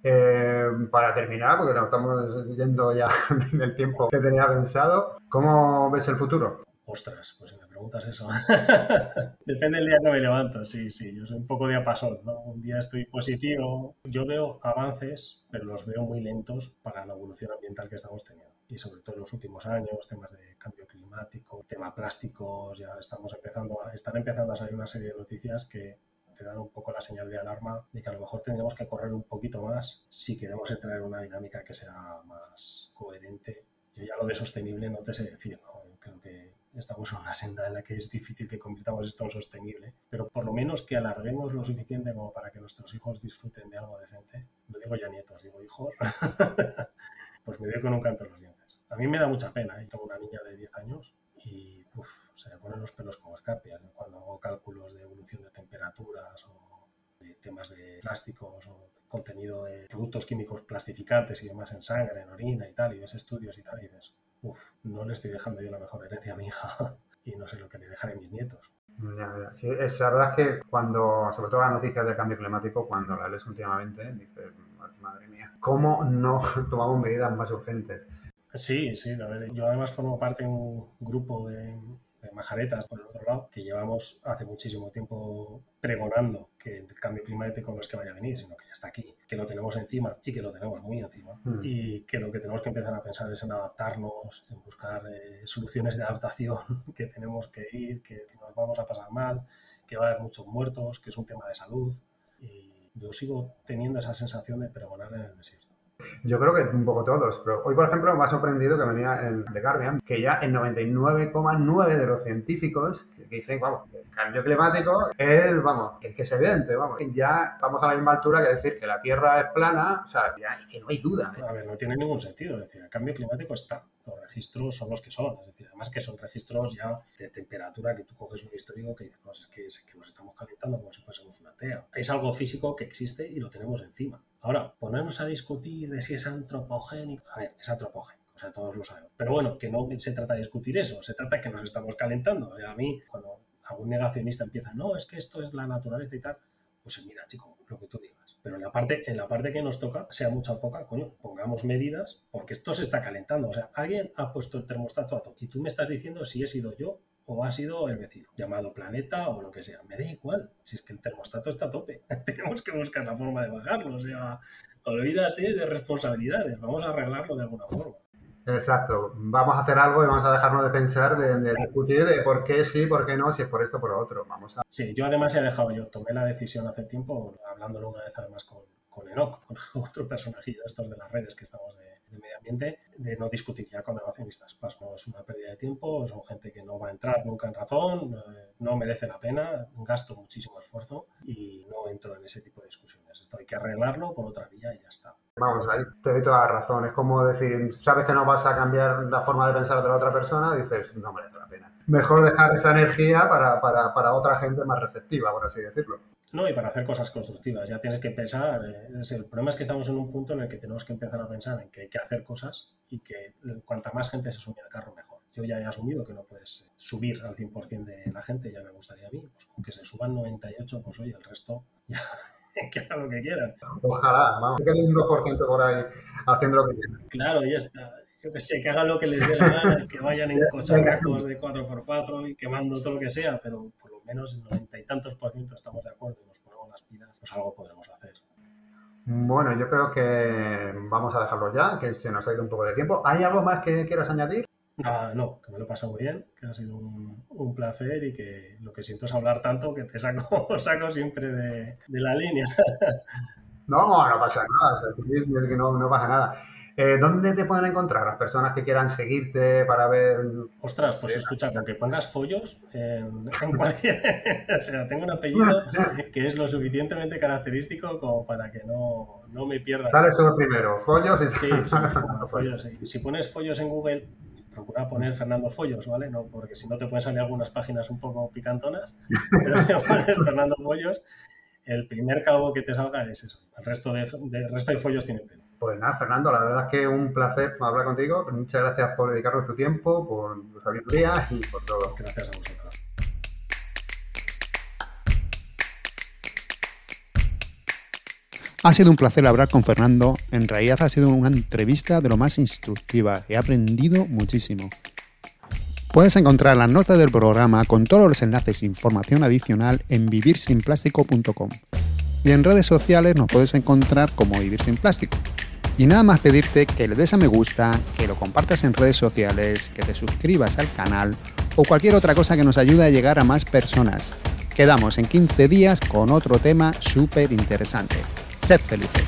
eh, para terminar, porque nos estamos yendo ya del tiempo que tenía pensado, ¿cómo ves el futuro? Ostras, pues si me preguntas eso. Depende del día que me levanto, sí, sí, yo soy un poco diapasón, ¿no? Un día estoy positivo. Yo veo avances, pero los veo muy lentos para la evolución ambiental que estamos teniendo. Y sobre todo en los últimos años, temas de cambio climático, tema plásticos, ya estamos empezando a, están empezando a salir una serie de noticias que te dan un poco la señal de alarma de que a lo mejor tendríamos que correr un poquito más si queremos entrar en una dinámica que sea más coherente. Yo ya lo de sostenible no te sé decir, ¿no? Yo creo que estamos en una senda en la que es difícil que convirtamos esto en sostenible, pero por lo menos que alarguemos lo suficiente como para que nuestros hijos disfruten de algo decente. No digo ya nietos, digo hijos. pues me veo con un canto en los dientes. A mí me da mucha pena, ¿eh? tengo una niña de 10 años y uf, se me ponen los pelos como ¿no? cuando hago cálculos de evolución de temperaturas o de temas de plásticos o contenido de productos químicos plastificantes y demás en sangre, en orina y tal, y ves estudios y tal, y dices, uff, no le estoy dejando yo la mejor herencia a mi hija y no sé lo que le dejaré a mis nietos. Sí, es la verdad que cuando, sobre todo las noticias del cambio climático, cuando las lees últimamente, dices, madre mía, ¿cómo no tomamos medidas más urgentes? Sí, sí, a ver, yo además formo parte de un grupo de, majaretas por el otro lado, que llevamos hace muchísimo tiempo pregonando que el cambio climático no es que vaya a venir, sino que ya está aquí, que lo tenemos encima y que lo tenemos muy encima. Hmm. Y que lo que tenemos que empezar a pensar es en adaptarnos, en buscar eh, soluciones de adaptación, que tenemos que ir, que nos vamos a pasar mal, que va a haber muchos muertos, que es un tema de salud. Y yo sigo teniendo esa sensación de pregonar en el desierto. Yo creo que un poco todos, pero hoy, por ejemplo, me ha sorprendido que venía en The Guardian, que ya el 99,9 de los científicos que dicen, vamos, el cambio climático es, vamos, es que es evidente, vamos, ya estamos a la misma altura que decir que la Tierra es plana, o sea, ya es que no hay duda. ¿eh? A ver, no tiene ningún sentido, es decir, el cambio climático está, los registros son los que son, es decir, además que son registros ya de temperatura que tú coges un histórico que dices, pues es que, es que nos estamos calentando como si fuésemos una tea. Es algo físico que existe y lo tenemos encima. Ahora, ponernos a discutir de si es antropogénico, a ver, es antropogénico, o sea, todos lo sabemos. Pero bueno, que no se trata de discutir eso, se trata de que nos estamos calentando. A mí, cuando algún negacionista empieza, no, es que esto es la naturaleza y tal, pues mira, chico, lo que tú digas. Pero en la parte, en la parte que nos toca, sea mucha o poca, coño, pongamos medidas, porque esto se está calentando. O sea, alguien ha puesto el termostato a. Y tú me estás diciendo si he sido yo o ha sido el vecino, llamado planeta o lo que sea. Me da igual, si es que el termostato está a tope. Tenemos que buscar la forma de bajarlo. O sea, olvídate de responsabilidades, vamos a arreglarlo de alguna forma. Exacto, vamos a hacer algo y vamos a dejarnos de pensar, de, discutir de por qué sí, por qué no, si es por esto o por lo otro. Vamos a... Sí, yo además he dejado, yo tomé la decisión hace tiempo, hablándolo una vez además con, con Enoch, con otro personajillo estos de las redes que estamos de, de medio ambiente, de no discutir ya con negacionistas. Pues es una pérdida de tiempo, son gente que no va a entrar nunca en razón, eh, no merece la pena, gasto muchísimo esfuerzo y no entro en ese tipo de discusiones. Esto hay que arreglarlo por otra vía y ya está. Vamos, ahí te doy toda la razón. Es como decir, sabes que no vas a cambiar la forma de pensar de la otra persona, dices, no merece la pena. Mejor dejar esa energía para, para, para otra gente más receptiva, por así decirlo. No, y para hacer cosas constructivas. Ya tienes que pensar. Eh, el problema es que estamos en un punto en el que tenemos que empezar a pensar en que hay que hacer cosas y que cuanta más gente se sume al carro, mejor. Yo ya he asumido que no puedes subir al 100% de la gente, ya me gustaría a mí. Pues con que se suban 98, pues oye, el resto ya que hagan lo que quieran. Ojalá, vamos, que hay un 2% por ahí haciendo lo que quieran. Claro, ya está. Yo que sé, que hagan lo que les dé la gana, que vayan en cocharracos de 4x4 y quemando todo lo que sea, pero por lo menos en 90 y tantos por ciento estamos de acuerdo y nos ponemos las pilas, pues algo podremos hacer. Bueno, yo creo que vamos a dejarlo ya, que se nos ha ido un poco de tiempo. ¿Hay algo más que quieras añadir? Ah, no, que me lo he pasado muy bien, que ha sido un, placer y que lo que siento es hablar tanto que te saco, saco siempre de, la línea. No, no pasa nada, no, no pasa nada. Eh, ¿Dónde te pueden encontrar las personas que quieran seguirte para ver? Ostras, pues escucha, con que pongas follos en, cualquier. o sea, tengo un apellido que es lo suficientemente característico como para que no, no me pierdas. Sales tú primero, follos y. Sí, follos, Si pones follos en Google, procura poner Fernando Follos, ¿vale? No, porque si no te pueden salir algunas páginas un poco picantonas, pero pones Fernando Follos, el primer calvo que te salga es eso. El resto de, de resto de follos tienen pelo. Pues nada, Fernando, la verdad es que un placer hablar contigo. Muchas gracias por dedicarnos tu tiempo, por tu sabiduría y por todo. Gracias a vosotros. Ha sido un placer hablar con Fernando. En realidad ha sido una entrevista de lo más instructiva. He aprendido muchísimo. Puedes encontrar las notas del programa con todos los enlaces e información adicional en vivirsinplástico.com. Y en redes sociales nos puedes encontrar como Vivir Sin Plástico. Y nada más pedirte que le des a me gusta, que lo compartas en redes sociales, que te suscribas al canal o cualquier otra cosa que nos ayude a llegar a más personas. Quedamos en 15 días con otro tema súper interesante. Sed felices.